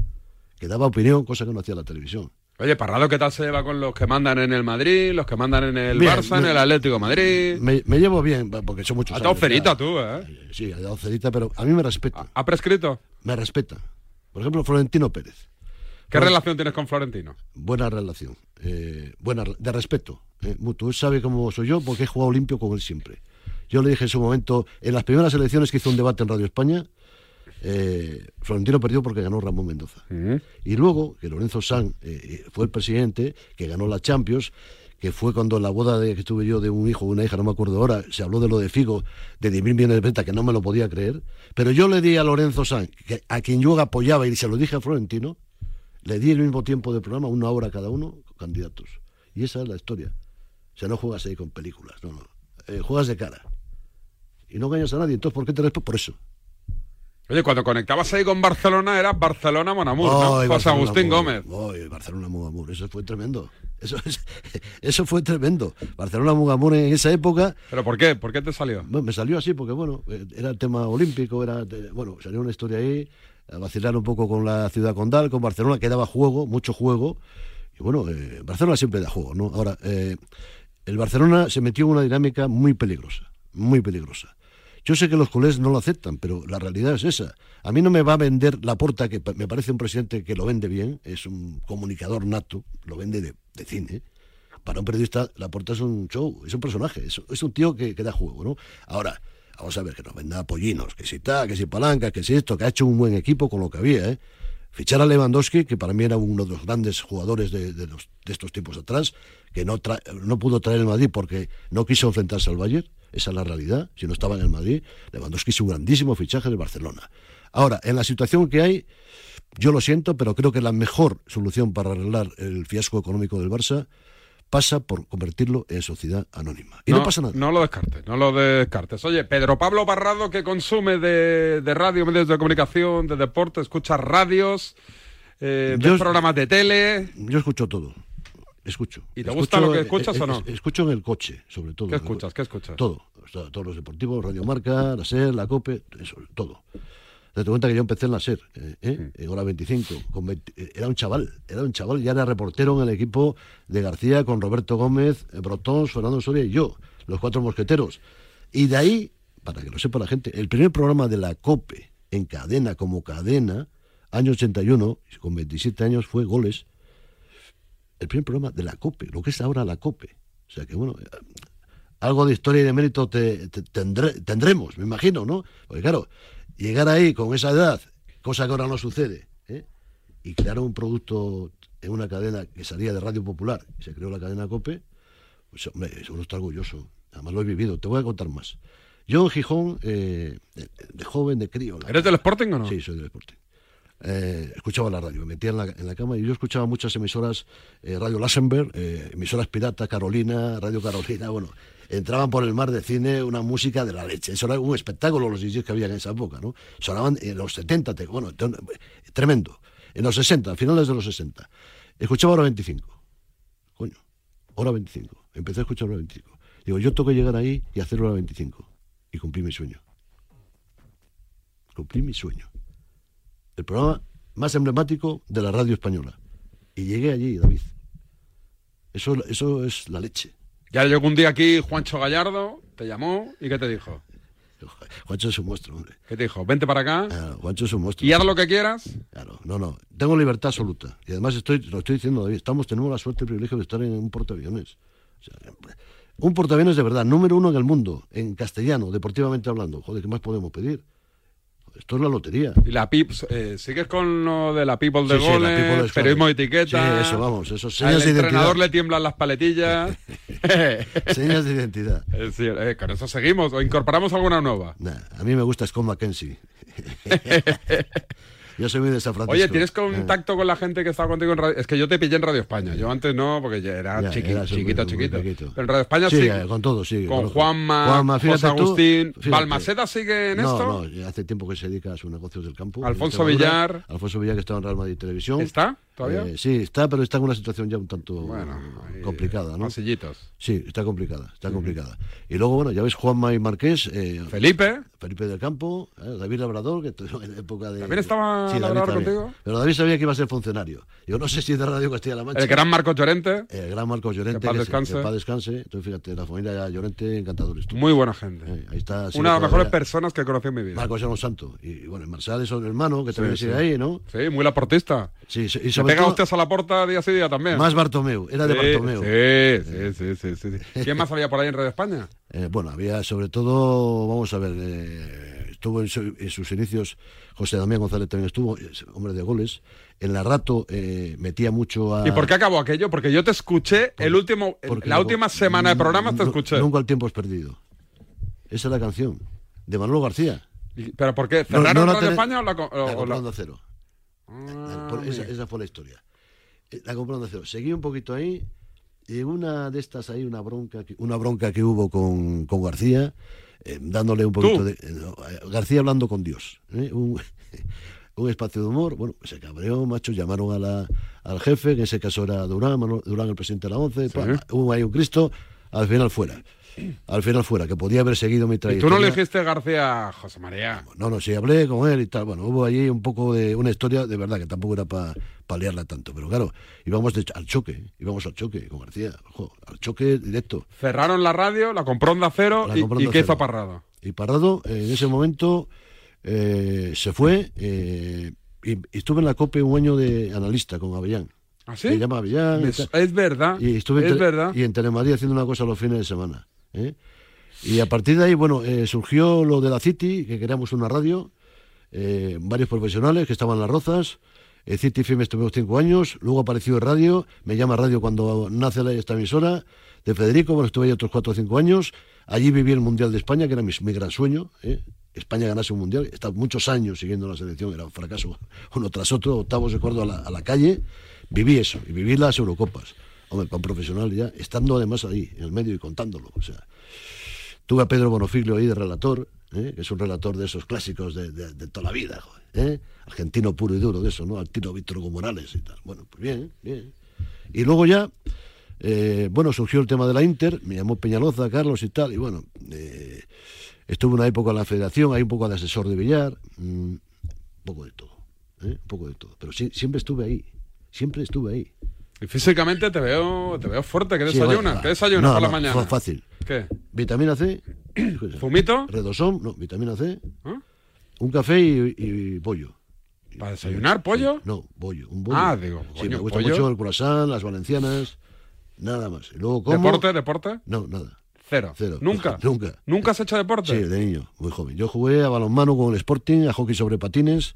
que daba opinión, cosa que no hacía la televisión. Oye, Parrado, ¿qué tal se lleva con los que mandan en el Madrid, los que mandan en el Bien, Barça, en el Atlético de Madrid? Me, me llevo bien, porque son muchos Has dado cerita tú, ¿eh? Sí, he dado cerita, pero a mí me respeta. ¿Ha prescrito? me respetan. Por ejemplo, Florentino Pérez. ¿Qué relación tienes con Florentino? Buena relación, eh, buena, de respeto, eh, mutuo. Él sabe cómo soy yo porque he jugado limpio con él siempre. Yo le dije en su momento, en las primeras elecciones que hizo un debate en Radio España, eh, Florentino perdió porque ganó Ramón Mendoza. Y luego, que Lorenzo Sanz eh, fue el presidente, que ganó la Champions, que fue cuando en la boda de, que tuve yo de un hijo o una hija, no me acuerdo ahora, se habló de lo de Figo, de 10.000 millones de ventas, que no me lo podía creer. Pero yo le di a Lorenzo Sanz, que, a quien yo apoyaba, y se lo dije a Florentino, le di el mismo tiempo de programa, una hora cada uno, candidatos. Y esa es la historia. O sea, no juegas ahí con películas, no, no. Eh, juegas de cara. Y no engañas a nadie. Entonces, ¿por qué te respeto? Por eso. Oye, cuando conectabas ahí con Barcelona era Barcelona Monamur, ¿no? José Agustín Monamur. Gómez. Ay, Barcelona Mugamur, eso fue tremendo. Eso, es- [LAUGHS] eso fue tremendo. Barcelona Mugamur en esa época. ¿Pero por qué? ¿Por qué te salió? Bueno, me salió así porque, bueno, eh, era el tema olímpico, era, eh, bueno, salió una historia ahí, a vacilar un poco con la ciudad condal, con Barcelona, que daba juego, mucho juego. Y bueno, eh, Barcelona siempre da juego, ¿no? Ahora, eh, el Barcelona se metió en una dinámica muy peligrosa, muy peligrosa. Yo sé que los culés no lo aceptan, pero la realidad es esa. A mí no me va a vender la porta, que me parece un presidente que lo vende bien, es un comunicador nato, lo vende de, cine. Para un periodista, la porta es un show, es un personaje, es, un tío que, da juego, ¿no? Ahora, vamos a ver, que nos venda pollinos, que si tal, que si palancas, que si esto, que ha hecho un buen equipo con lo que había, ¿eh? Fichar a Lewandowski, que para mí era uno de los grandes jugadores de estos tiempos atrás, que no, tra- no pudo traer el Madrid porque no quiso enfrentarse al Bayern, esa es la realidad, si no estaba en el Madrid, Lewandowski es un grandísimo fichaje de Barcelona. Ahora, en la situación que hay, yo lo siento, pero creo que la mejor solución para arreglar el fiasco económico del Barça pasa por convertirlo en sociedad anónima. Y no, pasa nada. No lo descartes, no lo descartes. Oye, Pedro Pablo Barrado, que consume de, de radio, medios de comunicación, de deporte, escucha radios, eh, programas de tele. Yo escucho todo. Escucho. ¿Y te Escucho, gusta lo que escuchas o no? es- Escucho en el coche, sobre todo. ¿Qué escuchas? ¿Qué escuchas? Todo. O sea, todos los deportivos, Radio Marca, la SER, la COPE, eso, todo. Date cuenta que yo empecé en la SER, eh, ¿eh? en hora 25. Con 20 eh, era un chaval, era un chaval, ya era reportero en el equipo de García con Roberto Gómez, Brotón, Fernando Soria y yo, los cuatro mosqueteros. Y de ahí, para que lo sepa la gente, el primer programa de la COPE en cadena, como cadena, año 81, con 27 años, fue Goles, el primer programa de la COPE, lo que es ahora la COPE. O sea que, bueno, eh, algo de historia y de mérito te- te- tendré- tendremos, me imagino, ¿no? Porque claro, llegar ahí con esa edad, cosa que ahora no sucede, ¿eh? y crear un producto en una cadena que salía de Radio Popular, y se creó la cadena COPE, pues hombre, uno está orgulloso. Además lo he vivido. Te voy a contar más. Yo en Gijón, eh, de, de joven, de crío. ¿Eres del Sporting o no? Sí, soy del Sporting. Eh, escuchaba la radio, me metía en la, cama y yo escuchaba muchas emisoras, eh, Radio Lassenberg, eh, emisoras pirata, Carolina, Radio Carolina, bueno, entraban por el mar de cine una música de la leche. Eso era un espectáculo los DJs que había en esa época, ¿no? Sonaban en los 70, te- bueno, tremendo. En los 60, finales de los 60. Escuchaba hora 25. Coño, hora 25. Empecé a escuchar hora 25. Digo, yo tengo que llegar ahí y hacer hora 25. Y cumplí mi sueño. Cumplí mi sueño. El programa más emblemático de la radio española. Y llegué allí, David. Eso, eso es la leche. Ya llegó un día aquí Juancho Gallardo, te llamó y ¿qué te dijo? [LAUGHS] Juancho es un monstruo, hombre. ¿Qué te dijo? Vente para acá Ah, Juancho es un monstruo. y haz lo que quieras. Claro, no, no. Tengo libertad absoluta. Y además estoy, lo estoy diciendo, David, estamos, tenemos la suerte y el privilegio de estar en un portaaviones. O sea, un portaaviones de verdad, número uno en el mundo, en castellano, deportivamente hablando. Joder, ¿qué más podemos pedir? Esto es la lotería. Y la PIP, eh, ¿sigues con lo de la People de Sí, sí, la goles, People de periodismo de etiqueta? Sí, eso, vamos, eso, Al señas de entrenador identidad. le tiemblan las paletillas. [LAUGHS] Señas de identidad. [LAUGHS] Es decir, eh, con eso seguimos. ¿O incorporamos alguna nueva? Nah, a mí me gusta Scott McKenzie. [LAUGHS] yo soy muy de San Francisco. Oye, ¿tienes contacto con la gente que estaba contigo en Radio? Es que yo te pillé en Radio España. Yo antes no, porque ya era Ya, chiqui- era súper, chiquito, chiquito. Pero en Radio España sí. Sigue, con todo, sigue. Con. Juanma, Juanma, José tú, Agustín. ¿Balmaceda sigue en no, esto? No, hace tiempo que se dedica a sus negocios del campo. Alfonso. Villar. Alfonso Villar, que está en Real Madrid Televisión. ¿Está todavía? Eh, sí, está, pero está en una situación ya un tanto complicada, ¿no? Pasillitos. Sí, está complicada, está complicada. Y luego, bueno, ya ves Juanma y Marqués. eh, Felipe. Felipe del Campo, eh, David Labrador, que [LAUGHS] en la época de... También estaba a Sí, David contigo? Pero David sabía que iba a ser funcionario. Yo no sé si de Radio Castilla-La Mancha. El gran Marcos Llorente. El gran Marcos Llorente. Que paz se- descanse. que paz descanse. Entonces, fíjate, la familia Llorente, encantadores. todos. Muy buena gente. Eh, ahí está. Una de las mejores personas que he conocido en mi vida. Marcos era un santo. Y bueno, el Marsal es un hermano que también sigue ahí, ¿no? Sí, muy laportista. Sí, sí, y Se pega hostias a la puerta día sí día también. Más Bartomeu, era de Bartomeu. Sí, sí, sí, sí, sí. [LAUGHS] ¿Quién más había por ahí en Red España? Eh, bueno, había sobre todo, vamos a ver, eh, estuvo en, su- en sus inicios, José Damián González también estuvo, es hombre de goles. En la rato eh, metía mucho a. ¿Y por qué acabó aquello? Porque yo te escuché el último, la no- última semana de programas te escuché. Nunca el tiempo es perdido. Esa es la canción, de Manolo García. ¿Pero por qué? ¿Cerraron no la tenés- España o la, o- La o Cero. Ah, esa, fue la historia. Eh, La compró Onda Cero. Seguí un poquito ahí. Y en una de estas ahí, una bronca que, una bronca que hubo con, con García, eh, dándole un poquito ¿Tú? de. eh, no, eh, García hablando con Dios. ¿eh? Un, [LAUGHS] un espacio de humor. Bueno, se cabreó, macho. Llamaron a la, al jefe, que en ese caso era Durán, Durán el presidente de la ONCE. pa, Hubo ahí un Cristo. Al final fuera. Al final fuera, que podía haber seguido mi ¿Y trayectoria. tú no le dijiste a García, José María? No, no, sí, hablé con él y tal. Bueno, hubo allí un poco de una historia, de verdad, que tampoco era para paliarla tanto. Pero claro, íbamos de- al choque, íbamos al choque con García, ojo, al choque directo. Cerraron la radio, la compró Onda Cero La y, compró y Onda ¿qué hizo. Parrado? Y Parrado, eh, en ese momento, eh, se fue eh, y, y estuve en la COPE un año de analista con Avellán. ¿Ah, sí? Me llama Avellán. y es verdad, Y estuve en es verdad. Y en Telemadrid haciendo una cosa los fines de semana. ¿Eh? Y a partir de ahí, bueno, eh, surgió lo de la City, que queríamos una radio, eh, varios profesionales que estaban en las rozas. En City FM estuvimos cinco años, luego apareció el radio, me llama radio cuando nace esta emisora, de Federico, bueno, estuve ahí otros cuatro o cinco años. Allí viví el Mundial de España, que era mi, mi gran sueño. ¿eh? España ganase un Mundial, he estado muchos años siguiendo la selección, era un fracaso [LAUGHS] uno tras otro, octavos de acuerdo a la, a la calle. Viví eso, y viví las Eurocopas. Hombre, para un profesional ya, estando además ahí, en el medio y contándolo. O sea, Tuve a Pedro Bonofiglio ahí de relator, ¿eh? que es un relator de esos clásicos de, toda la vida, joder, ¿eh? argentino puro y duro de eso, ¿no? Al tiro Víctor Hugo Morales y tal. Bueno, pues bien, bien. Y luego ya, eh, bueno, surgió el tema de la Inter, me llamó Peñaloza, Carlos y tal, y bueno, estuve una época en la federación, hay un poco de asesor de billar, mm, un poco de todo, un poco de todo. Pero siempre estuve ahí, siempre estuve ahí. Y físicamente te veo, te veo fuerte. ¿Qué Sí, desayunas? ¿Qué desayunas no, por la no, mañana? fue fácil. ¿Qué? Vitamina C. [CLEARS THROAT] ¿Fumito? Redosom, no, vitamina C. ¿Ah? Un café y, y pollo. ¿Para desayunar pollo? No, bollo, un bollo. Ah, digo, Sí, coño, me gusta pollo. mucho el croissant, las valencianas, nada más. Y luego como... ¿Deporte, deporte? No, nada. Cero. Cero. ¿Nunca? [LAUGHS] Nunca. ¿Nunca has hecho deporte? Sí, de niño, muy joven. Yo jugué a balonmano con el Sporting, a hockey sobre patines.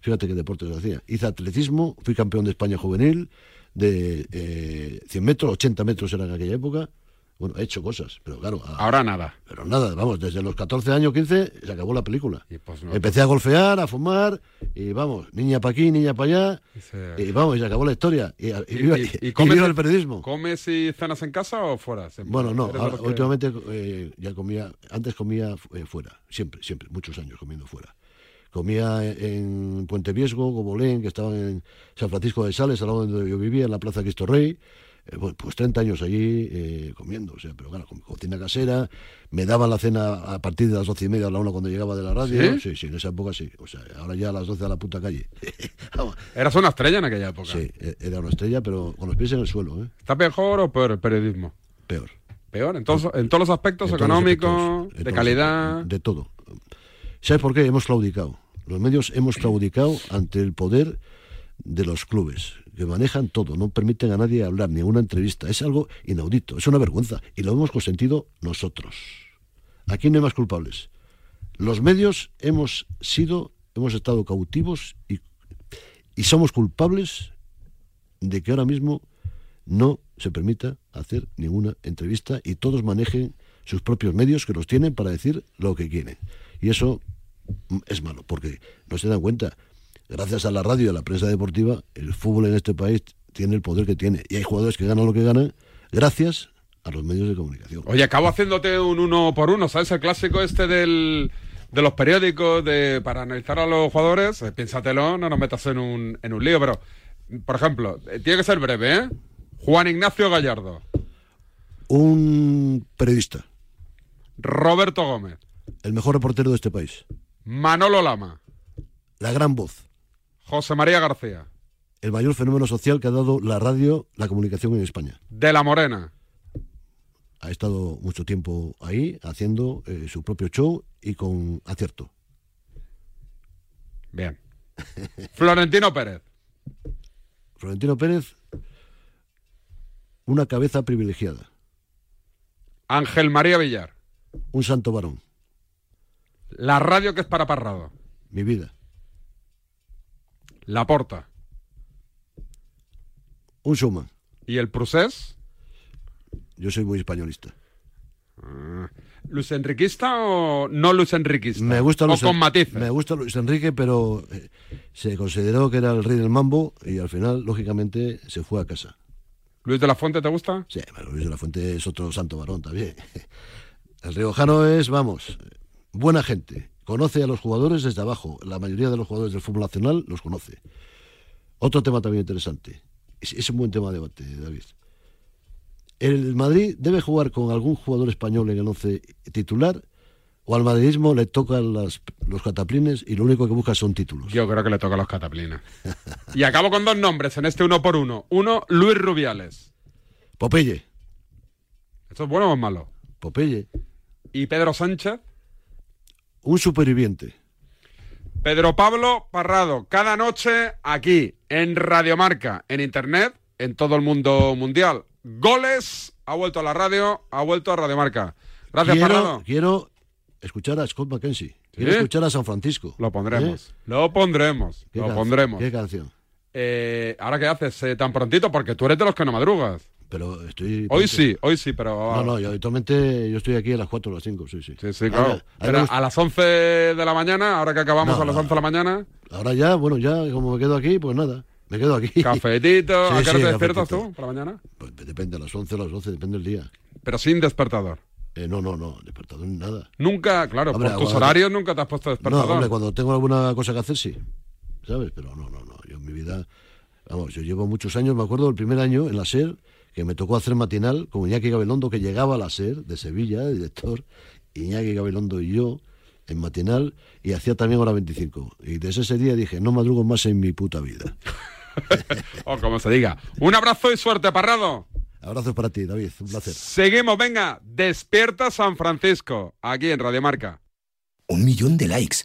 Fíjate qué deportes hacía. Hice atletismo, fui campeón de España juvenil de eh, 100 metros, 80 metros era en aquella época. Bueno, he hecho cosas, pero claro. a- Ahora nada. Pero nada, vamos, desde los 14 años, 15, se acabó la película. pues no, Empecé a golfear, a fumar, y vamos, niña para aquí, niña para allá, se- y vamos, y se acabó la historia. Y, y, ¿Y, y- y [LAUGHS] y comes, el periodismo. ¿Comes y cenas en casa o fuera? siempre? Bueno, no, ¿Eres de ahora, los que- últimamente eh, ya comía, antes comía eh, fuera, siempre, siempre, muchos años comiendo fuera. Comía en Puente Viesgo, Gobolén, que estaba en San Francisco de Sales, al lado donde yo vivía, en la Plaza Cristo Rey. Eh, pues 30 años allí eh, comiendo, o sea, pero claro, con cocina casera, me daban la cena a partir de las doce y media a la una cuando llegaba de la radio. ¿Sí? Sí, sí, en esa época sí. O sea, ahora ya a las 12 a la puta calle. [LAUGHS] Eras una estrella en aquella época. Sí, e- era una estrella, pero con los pies en el suelo, ¿eh? ¿Está mejor o peor el periodismo? Peor. Peor, en todos, en todos los aspectos En todos los económicos, aspectos, de calidad. De todo. ¿Sabes por qué? Hemos claudicado. Los medios hemos claudicado ante el poder de los clubes, que manejan todo, no permiten a nadie hablar, ni una entrevista. Es algo inaudito, es una vergüenza. Y lo hemos consentido nosotros. Aquí no hay más culpables. Los medios hemos sido, hemos estado cautivos y, y somos culpables de que ahora mismo no se permita hacer ninguna entrevista y todos manejen sus propios medios que los tienen para decir lo que quieren. Y eso es malo, porque no se dan cuenta. Gracias a la radio y a la prensa deportiva, el fútbol en este país tiene el poder que tiene. Y hay jugadores que ganan lo que ganan gracias a los medios de comunicación. Oye, acabo haciéndote un uno por uno, ¿sabes? El clásico este del, de los periódicos de, para analizar a los jugadores. eh, piénsatelo, no nos metas en un, en un lío, pero, por ejemplo, eh, tiene que ser breve, ¿eh? Juan Ignacio Gallardo, Un periodista, Roberto Gómez, el mejor reportero de este país, Manolo Lama, la gran voz, José María García. El mayor fenómeno social que ha dado la radio, la comunicación en España. De la Morena. Ha estado mucho tiempo ahí haciendo eh, su propio show y con acierto. Bien. [LAUGHS] Florentino Pérez. Florentino Pérez, una cabeza privilegiada, Ángel María Villar. un santo varón, La radio que es para Parrado. mi vida, La Porta. un showman. ¿Y el Prusés? Yo soy muy españolista. Ah. ¿Luis Enriquista o no Luis Enriquista? Me gusta o Luis, con matices. me gusta Luis Enrique, pero eh, se consideró que era el rey del mambo y al final, lógicamente, se fue a casa. ¿Luis de la Fuente te gusta? Sí, Luis de la Fuente es otro santo varón también. [LAUGHS] El riojano es, vamos, buena gente. Conoce a los jugadores desde abajo. La mayoría de los jugadores del fútbol nacional los conoce. Otro tema también interesante. Es, es un buen tema de debate, David. ¿El Madrid debe jugar con algún jugador español en el once titular? ¿O al madridismo le tocan las- los cataplines y lo único que busca son títulos? Yo creo que le toca a los cataplines. y acabo con dos nombres en este uno por uno. Uno, Luis Rubiales. Popeye. ¿Esto es bueno o es malo? Popeye. ¿Y Pedro Sánchez? Un superviviente. Pedro Pablo Parrado, cada noche aquí, en Radiomarca, en Internet, en todo el mundo mundial. Goles, ha vuelto a la radio, ha vuelto a Radiomarca. Gracias, quiero, Parrado. quiero escuchar a Scott McKenzie. Quiero ¿Sí? escuchar a San Francisco. Lo pondremos. ¿Eh? Lo pondremos. ¿Qué Lo pondremos. ¿Qué canción? Eh, ¿Ahora qué haces eh, tan prontito? Porque tú eres de los que no madrugas. Pero estoy... Hoy sí, hoy sí, pero... No, no, yo habitualmente yo estoy aquí a las 4 o las 5, sí, sí. Sí, sí, claro. Ahora, Pero a las 11 de la mañana, ahora que acabamos No, a las no. 11 de la mañana, ahora ya, bueno, ya como me quedo aquí, pues nada, me quedo aquí. cafetito, [LAUGHS] Sí, ¿a qué hora sí, te despiertas cafetito. tú por la mañana? Pues depende, a las 11, a las 12, depende del día. Pero sin despertador. Eh, no, no, no, despertador ni nada. Nunca, claro, Hombre, por tus horarios nunca te has puesto No, despertador. hombre, cuando tengo alguna cosa que hacer, sí. ¿Sabes? Pero no, no, no. Yo en mi vida, vamos, yo llevo muchos años, me acuerdo del primer año en la SER, que me tocó hacer matinal con Iñaki Gabilondo, que llegaba a la SER de Sevilla, director, Iñaki Gabilondo y yo, en matinal, y hacía también hora 25. Y desde ese día dije, no madrugo más en mi puta vida. [LAUGHS] o como se diga. Un abrazo y suerte, Parrado. Abrazos para ti, David, un placer. Seguimos, venga. Despierta San Francisco, aquí en Radiomarca. Un millón de likes.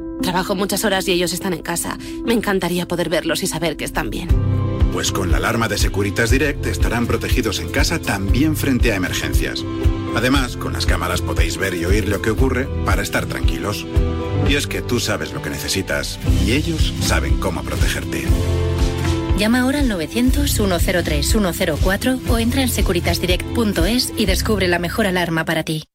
Trabajo muchas horas y ellos están en casa. Me encantaría poder verlos y saber que están bien. Pues con la alarma de Securitas Direct estarán protegidos en casa también frente a emergencias. Además, con las cámaras podéis ver y oír lo que ocurre para estar tranquilos. Y es que tú sabes lo que necesitas y ellos saben cómo protegerte. Llama ahora al 900-103-104 o entra en securitasdirect.es y descubre la mejor alarma para ti.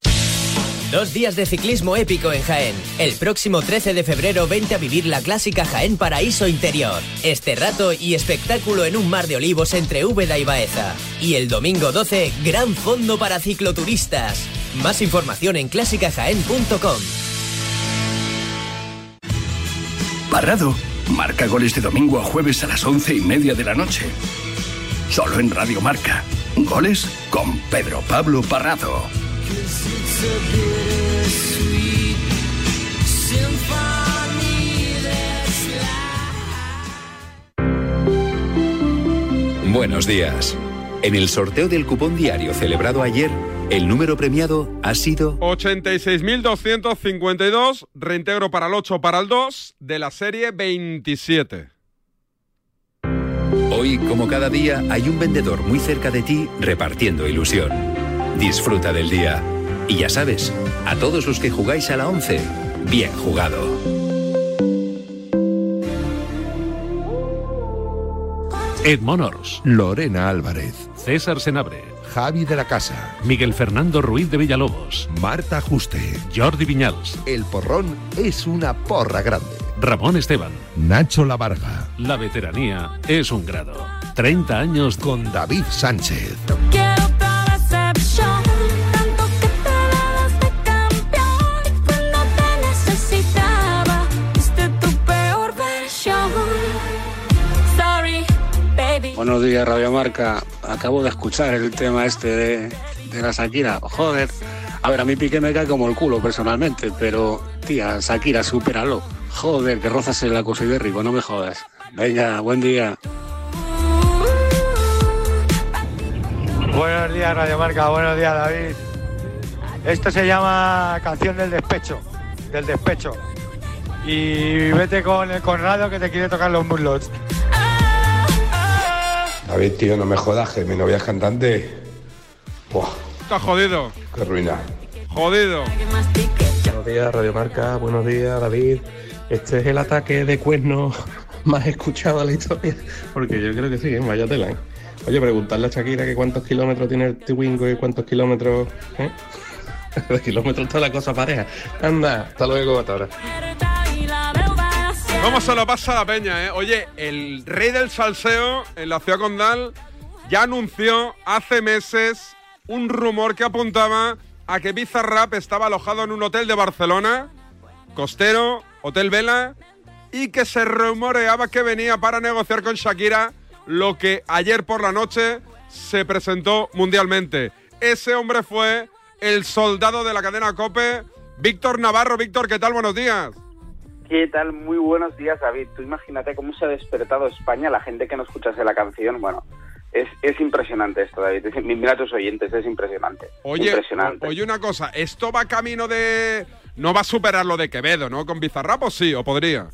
Dos días de ciclismo épico en Jaén. El próximo 13 de febrero vente a vivir la clásica Jaén Paraíso Interior. Este rato y espectáculo en un mar de olivos entre Úbeda y Baeza. Y el domingo 12, gran fondo para cicloturistas. Más información en clásicajaén.com. Parrado marca goles de domingo a jueves a las once y media de la noche. Solo en Radio Marca. Goles con Pedro Pablo Parrado. Buenos días. En el sorteo del cupón diario celebrado ayer, el número premiado ha sido 86.252, reintegro para el 8 para el 2 de la serie 27. Hoy, como cada día, hay un vendedor muy cerca de ti repartiendo ilusión. Disfruta del día. Y ya sabes, a todos los que jugáis a la 11, bien jugado. Ed Monors. Lorena Álvarez. César Senabre. Javi de la Casa. Miguel Fernando Ruiz de Villalobos. Marta Juste. Jordi Viñals. El porrón es una porra grande. Ramón Esteban. Nacho Lavarga. La veteranía es un grado. 30 años con David Sánchez. Buenos días, Radio Marca. Acabo de escuchar el tema este de, de la Shakira. Joder. A ver, a mí Piqué me cae como el culo personalmente, pero, tía, Shakira, supéralo. Joder, que rozas el acoso ibérico, no me jodas. Venga, buen día. Buenos días, Radio Marca. Buenos días, David. Esto se llama Canción del Despecho. Del Despecho. Y vete con el Conrado que te quiere tocar los muslos. David, tío, no me jodas, que mi novia es cantante. Buah, Está jodido. qué ruina. Jodido. Buenos días, Radio Marca. Buenos días, David. Este es el ataque de cuernos [LAUGHS] más escuchado de la historia. Porque yo creo que sí, ¿eh? vaya tela. ¿eh? Oye, preguntarle a Shakira que cuántos kilómetros tiene el Twingo y cuántos kilómetros. ¿eh? [LAUGHS] De kilómetros toda la cosa pareja. Anda, hasta luego, hasta ahora. ¿Cómo se lo pasa a la peña, eh? Oye, el rey del salseo en la ciudad condal ya anunció hace meses un rumor que apuntaba a que Bizarrap estaba alojado en un hotel de Barcelona, costero, Hotel Vela, y que se rumoreaba que venía para negociar con Shakira lo que ayer por la noche se presentó mundialmente. Ese hombre fue el soldado de la cadena Cope, Víctor Navarro. Víctor, ¿qué tal? Buenos días. ¿Qué tal? Muy buenos días, David. Tú imagínate cómo se ha despertado España, la gente que no escuchase la canción. Bueno, es, es impresionante esto, David. Es- Mira a tus oyentes, es impresionante. Oye, impresionante. oye una cosa, esto va camino de... No va a superar lo de Quevedo, ¿no? Con Bizarrap o sí, o podría.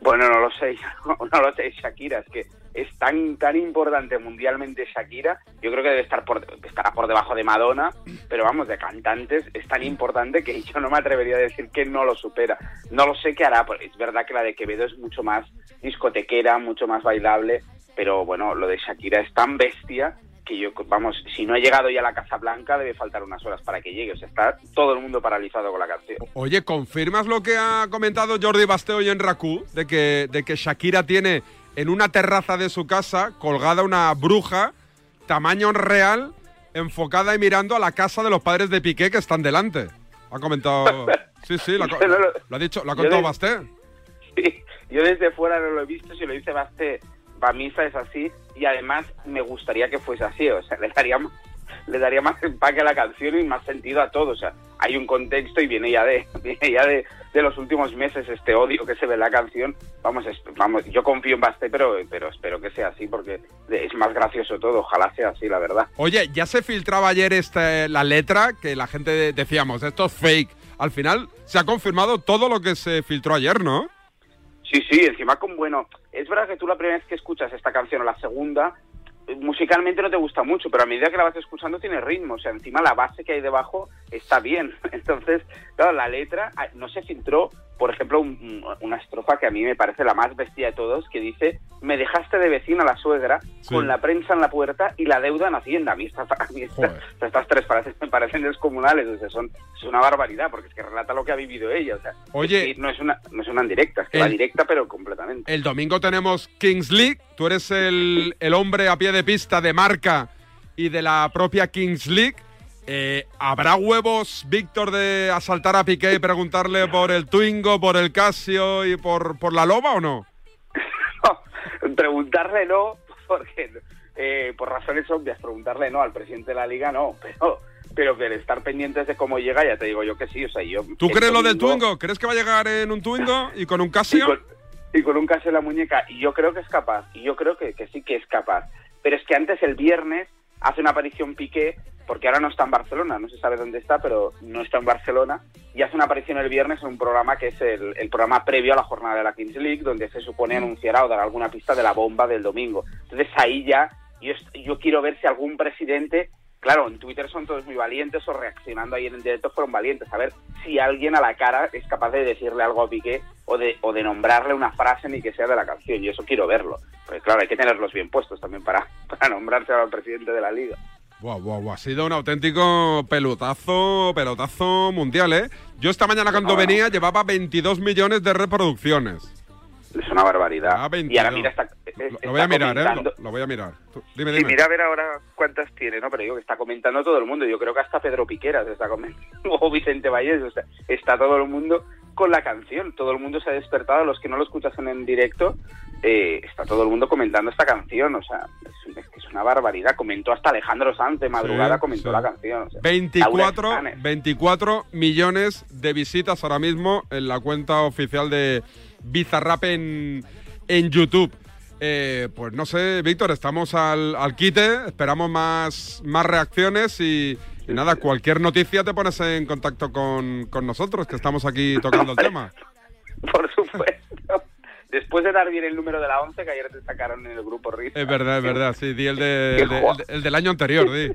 Bueno, no lo sé, [LAUGHS] no lo sé, Shakira, es que es tan tan importante mundialmente Shakira, yo creo que debe estar por estará por debajo de Madonna, pero vamos, de cantantes es tan importante que [LAUGHS] yo no me atrevería a decir que no lo supera. No lo sé qué hará, es verdad que la de Quevedo es mucho más discotequera, mucho más bailable, pero bueno, lo de Shakira es tan bestia que yo, vamos, si no he llegado ya a la Casa Blanca, debe faltar unas horas para que llegue. O sea, está todo el mundo paralizado con la canción. Oye, ¿confirmas lo que ha comentado Jordi Basté hoy en Rakú? De que, de que Shakira tiene en una terraza de su casa colgada una bruja tamaño real enfocada y mirando a la casa de los padres de Piqué que están delante. Ha comentado... [LAUGHS] Sí, sí, lo, ha lo- lo ha dicho, lo ha contado Basté. [LAUGHS] Sí, yo desde fuera no lo he visto, si lo dice Basté, para misa es así, y además me gustaría que fuese así, o sea, [LAUGHS] le daría, le daría más empaque a la canción y más sentido a todo, o sea, hay un contexto y viene ya de, [LAUGHS] viene ya de, de los últimos meses este odio que se ve en la canción, vamos, es- vamos, yo confío en Basté, pero, pero espero que sea así, porque es más gracioso todo, ojalá sea así, la verdad. Oye, ya se filtraba ayer este, la letra que la gente de- decíamos, esto es fake. Al final se ha confirmado todo lo que se filtró ayer, ¿no? Sí, sí, encima con bueno. Es verdad que tú la primera vez que escuchas esta canción o la segunda, musicalmente no te gusta mucho, pero a medida que la vas escuchando tiene ritmo. O sea, encima la base que hay debajo está bien. [LAUGHS] Entonces, claro, la letra ah, no se filtró, por ejemplo, un- un- una estrofa que a mí me parece la más bestia de todos, que dice, me dejaste de vecina la suegra, Sí. con la prensa en la puerta y la deuda en Hacienda. A mí, esta- [LAUGHS] a mí esta- estas tres parecen, me parecen descomunales, o sea, son, es una barbaridad, porque es que relata lo que ha vivido ella. O sea, Oye. es que no es una, no es una indirecta, es que El- va directa, pero completamente. El domingo tenemos Kings League. Tú eres el, el hombre a pie de pista de marca y de la propia Kings League. Eh, ¿Habrá huevos, Víctor, de asaltar a Piqué y preguntarle por el Twingo, por el Casio y por, por la Loba o no? [LAUGHS] preguntarle no, porque eh, por razones obvias, preguntarle no al presidente de la liga no, pero pero que el estar pendientes de cómo llega, ya te digo yo que sí, o sea, yo... ¿Tú crees lo del Twingo? ¿Crees que va a llegar en un Twingo y con un y Casio? con, y con un caso en la muñeca, y yo creo que es capaz, y yo creo que, que sí que es capaz, pero es que antes el viernes hace una aparición Piqué, porque ahora no está en Barcelona, no se sabe dónde está, pero no está en Barcelona, y hace una aparición el viernes en un programa que es el, el programa previo a la jornada de la Kings League, donde se supone anunciará o dará alguna pista de la bomba del domingo. Entonces ahí ya yo quiero ver si algún presidente, claro, en Twitter son todos muy valientes o reaccionando ahí en el directo fueron valientes, a ver si alguien a la cara es capaz de decirle algo a Piqué o de, o de nombrarle una frase ni que sea de la canción, y eso quiero verlo. Porque claro, hay que tenerlos bien puestos también para, [LAUGHS] para nombrarse al presidente de la liga. Ha sido un auténtico pelotazo, pelotazo mundial, ¿eh? Yo esta mañana cuando No, no. venía llevaba 22 millones de reproducciones. Es una barbaridad. Ah, y ahora 22. mira, está, Lo, está lo voy a mirar, ¿eh? Lo, lo voy a mirar. Tú- dime, Sí, dime. mira a ver ahora cuántas tiene, ¿no? Pero digo que está comentando todo el mundo. Yo creo que hasta Pedro Piqueras está comentando, [LAUGHS] o Vicente Vallés, o sea, está todo el mundo con la canción. Todo el mundo se ha despertado, los que no lo escuchasen en directo, eh, está todo el mundo comentando esta canción. O sea, es, es que es una barbaridad. Comentó hasta Alejandro Sanz de madrugada, Sí, comentó sí. la canción. o sea, 24, Laura Escanes. 24 millones de visitas ahora mismo en la cuenta oficial de Bizarrap en, en YouTube. Eh, pues no sé, Víctor, estamos al, al quite, esperamos más, más reacciones y, y nada, cualquier noticia te pones en contacto con, con nosotros, que estamos aquí tocando el tema. [LAUGHS] Por supuesto. Después de dar bien el número de la 11, que ayer te sacaron en el grupo Risa. Es verdad, es verdad, sí, di el, de- el de- el del año anterior, di. [LAUGHS]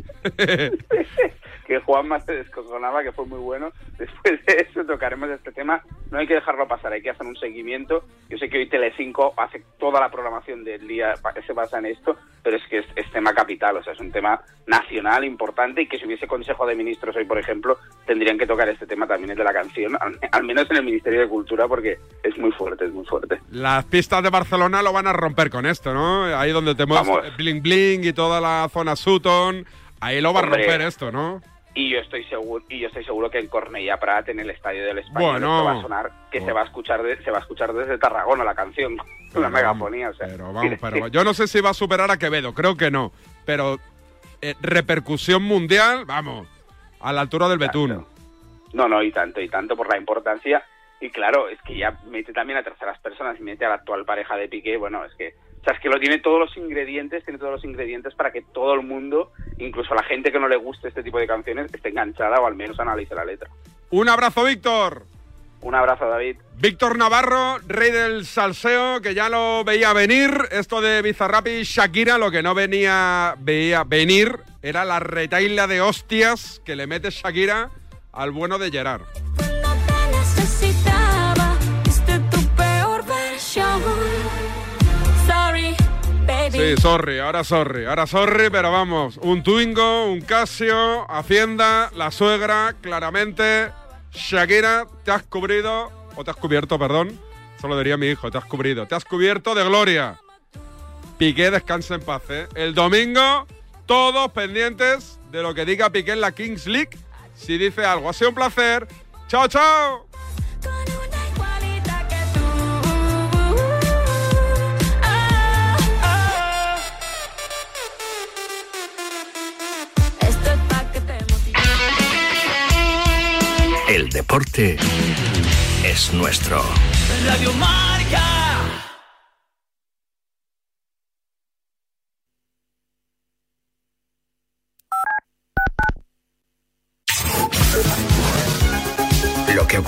que Juanma se descojonaba, que fue muy bueno. [LAUGHS] Después de eso tocaremos este tema. No hay que dejarlo pasar, hay que hacer un seguimiento. Yo sé que hoy Telecinco hace toda la programación del día, pa- se basa en esto, pero es que es, es tema capital, o sea, es un tema nacional importante y que si hubiese Consejo de Ministros hoy, por ejemplo, tendrían que tocar este tema también el de la canción, al, al menos en el Ministerio de Cultura, porque es muy fuerte, es muy fuerte. Las pistas de Barcelona lo van a romper con esto, ¿no? Ahí donde te mueves. Bling Bling y toda la zona Sutton, ahí lo va a Hombre. romper esto, ¿no? Y yo estoy seguro, y yo estoy seguro que en Cornellà Prat, en el estadio del Español, Bueno. va a sonar, que se va a escuchar, de- se va a escuchar desde Tarragona la canción, una megafonía, o sea. Pero vamos, pero yo no sé si va a superar a Quevedo, creo que no. Pero eh, repercusión mundial, vamos, a la altura del Betún. No, no, y tanto, y tanto por la importancia. Y claro, es que ya mete también a terceras personas y mete a la actual pareja de Piqué. Bueno, es que, o sea, es que lo tiene todos los ingredientes, tiene todos los ingredientes para que todo el mundo, incluso la gente que no le guste este tipo de canciones, esté enganchada o al menos analice la letra. Un abrazo, Víctor. Un abrazo, David. Víctor Navarro, rey del salseo, que ya lo veía venir. Esto de Bizarrap y Shakira, lo que no venía veía venir era la retaila de hostias que le mete Shakira al bueno de Gerard. Sí, sorry, ahora sorry, ahora sorry, pero vamos, un Twingo, un Casio, Hacienda, la suegra, claramente, Shakira, te has cubrido, o te has cubierto, perdón, solo diría mi hijo, te has cubrido, te has cubierto de gloria. Piqué, descansa en paz, ¿eh? El domingo, todos pendientes de lo que diga Piqué en la Kings League, si dice algo. Ha sido un placer. Chao, chao. Deporte es nuestro. Radio.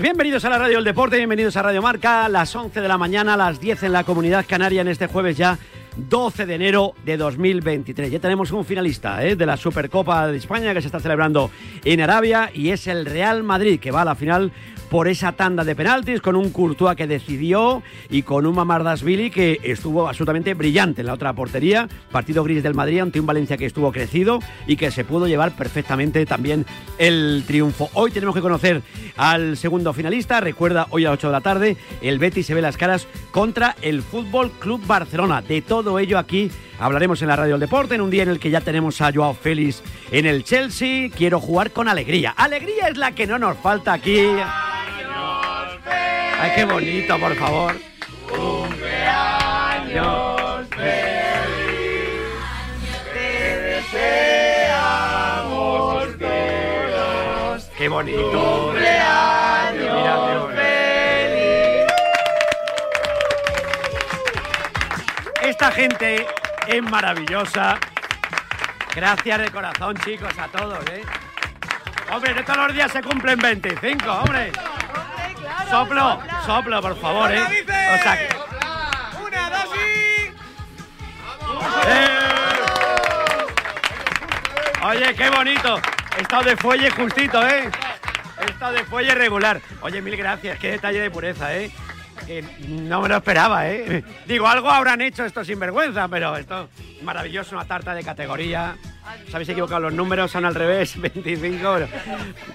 Bienvenidos a la Radio del Deporte, bienvenidos a Radio Marca, las 11 de la mañana, las 10 en la Comunidad Canaria en este jueves ya 12 de enero de 2023. Ya tenemos un finalista ¿eh? de la Supercopa de España que se está celebrando en Arabia y es el Real Madrid que va a la final por esa tanda de penaltis con un Courtois que decidió y con un Mamardasvili que estuvo absolutamente brillante en la otra portería. Partido gris del Madrid ante un Valencia que estuvo crecido y que se pudo llevar perfectamente también el triunfo. Hoy tenemos que conocer al segundo finalista. Recuerda, hoy a las 8 de la tarde, el Betis se ve las caras contra el Fútbol Club Barcelona. De todo ello aquí hablaremos en la Radio del Deporte, en un día en el que ya tenemos a Joao Félix en el Chelsea. Quiero jugar con alegría. Alegría es la que no nos falta aquí. Ay, qué bonito, por favor. Cumpleaños feliz. Te deseamos todos. Qué bonito. Cumpleaños feliz. Esta gente es maravillosa. Gracias de corazón, chicos, a todos, ¿eh? Hombre, todos los días se cumplen 25, hombre. Soplo, soplo, por favor, ¿eh? O sea, que- Una, dos y. Oye, qué bonito. He estado de fuelle justito, ¿eh? He estado de fuelle regular. Oye, mil gracias. Qué detalle de pureza, ¿eh? No me lo esperaba, ¿eh? Digo, algo habrán hecho estos sinvergüenza, pero esto maravilloso, una tarta de categoría. Os habéis equivocado los números, son al revés, [LAUGHS] 25. Pero,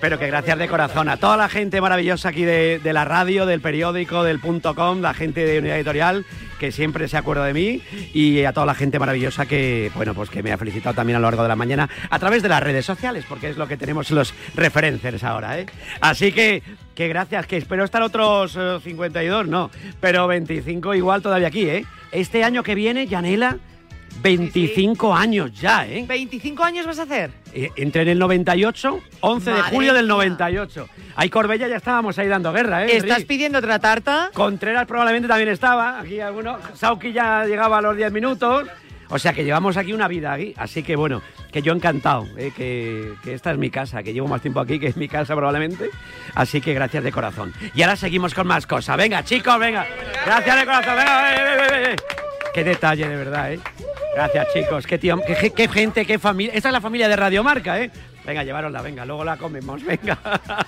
pero que gracias de corazón a toda la gente maravillosa aquí de, la radio, del periódico, del punto com, la gente de Unidad Editorial, que siempre se acuerda de mí, y a toda la gente maravillosa que, bueno, pues que me ha felicitado también a lo largo de la mañana a través de las redes sociales, porque es lo que tenemos los referencers ahora, ¿eh? Así que, que gracias, que espero estar otros eh, 52, no, pero 25 igual todavía aquí, ¿eh? Este año que viene, Yanela, 25 años ya, ¿eh? ¿25 años vas a hacer? Eh, Entre en el 98, 11 de julio del mía. 98. Ahí Corbella ya estábamos ahí dando guerra, ¿eh? ¿Estás pidiendo otra tarta? Contreras probablemente también estaba, aquí alguno. Sauki ya llegaba a los 10 minutos. O sea que llevamos aquí una vida aquí. Así que bueno, que yo encantado, ¿eh? que, que esta es mi casa, que llevo más tiempo aquí que es mi casa probablemente. Así que gracias de corazón. Y ahora seguimos con más cosas. Venga, chicos, venga. Gracias de corazón. Venga, eh, eh. Qué detalle, de verdad, ¿eh? Gracias, chicos. Qué, tío, qué, qué gente, qué familia. Esta es la familia de Radiomarca, ¿eh? Venga, llevárosla, venga, luego la comemos, venga. [LAUGHS]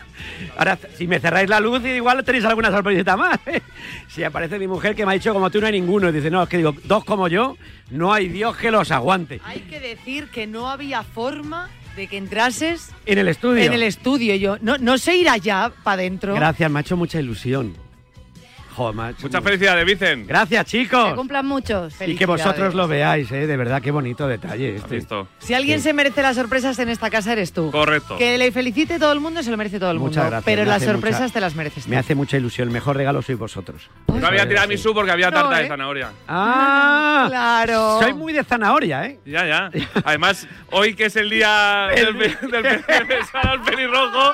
Ahora, si me cerráis la luz, igual tenéis alguna sorpresita más. ¿eh? Si aparece mi mujer que me ha dicho como tú no hay ninguno, y dice, no, es que digo, dos como yo, no hay Dios que los aguante. Hay que decir que no había forma de que entrases En el estudio. en el estudio. Yo no, no se irá ya para adentro. Gracias, me ha hecho mucha ilusión. Joder, hecho Muchas mucha- felicidades, Vicen. Gracias, chicos. cumplan muchos. Y que vosotros lo veáis, ¿eh? De verdad, qué bonito detalle este. Si alguien Sí. se merece las sorpresas en esta casa eres tú. Correcto. Que le felicite todo el mundo, se lo merece todo el Muchas mundo. gracias, pero me las sorpresas mucha- te las mereces tú. Me hace mucha ilusión. El mejor regalo sois vosotros. No había tiramisú porque había No, tarta ¿eh? de zanahoria. [LAUGHS] ¡Ah! Claro. Soy muy de zanahoria, ¿eh? Ya, ya. [LAUGHS] Además, hoy que es el día del, del, besar [LAUGHS] al pelirrojo,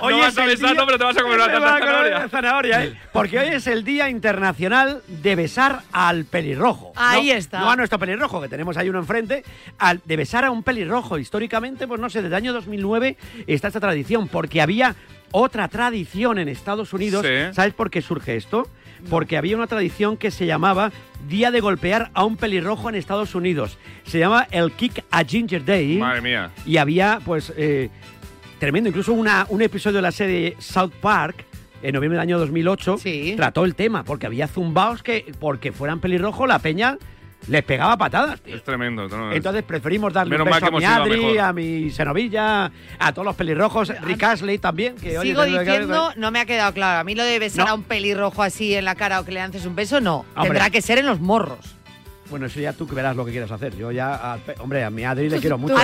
Hoy no vas a besarlo, día- pero te vas a comer una tarta de zanahoria. zanahoria, ¿eh? Porque hoy es el Día Internacional de besar al pelirrojo. Ahí No- está. No a nuestro pelirrojo, que tenemos ahí uno enfrente, al de besar a un pelirrojo. Históricamente, pues no sé, desde el año 2009 está esta tradición, porque había otra tradición en Estados Unidos. Sí. ¿Sabes por qué surge esto? Porque había una tradición que se llamaba Día de golpear a un pelirrojo en Estados Unidos. Se llama el Kick a Ginger Day. Madre mía. Y había, pues, eh, tremendo, incluso una, un episodio de la serie South Park, en noviembre del año 2008, trató el tema, porque había zumbaos que, porque fueran pelirrojos, la peña les pegaba patadas, tío. Es tremendo. no, Entonces preferimos darle Menos un beso que a mi a Adri, a mi Senovilla, a todos los pelirrojos, Rick Astley también. Que, oye, Sigo diciendo, no me ha quedado claro. A mí lo de besar No. a un pelirrojo así en la cara o que le lances un beso, no. Hombre. Tendrá que ser en los morros. Bueno, eso ya tú que verás lo que quieras hacer. Yo ya, hombre, a mi Adri le quiero mucho.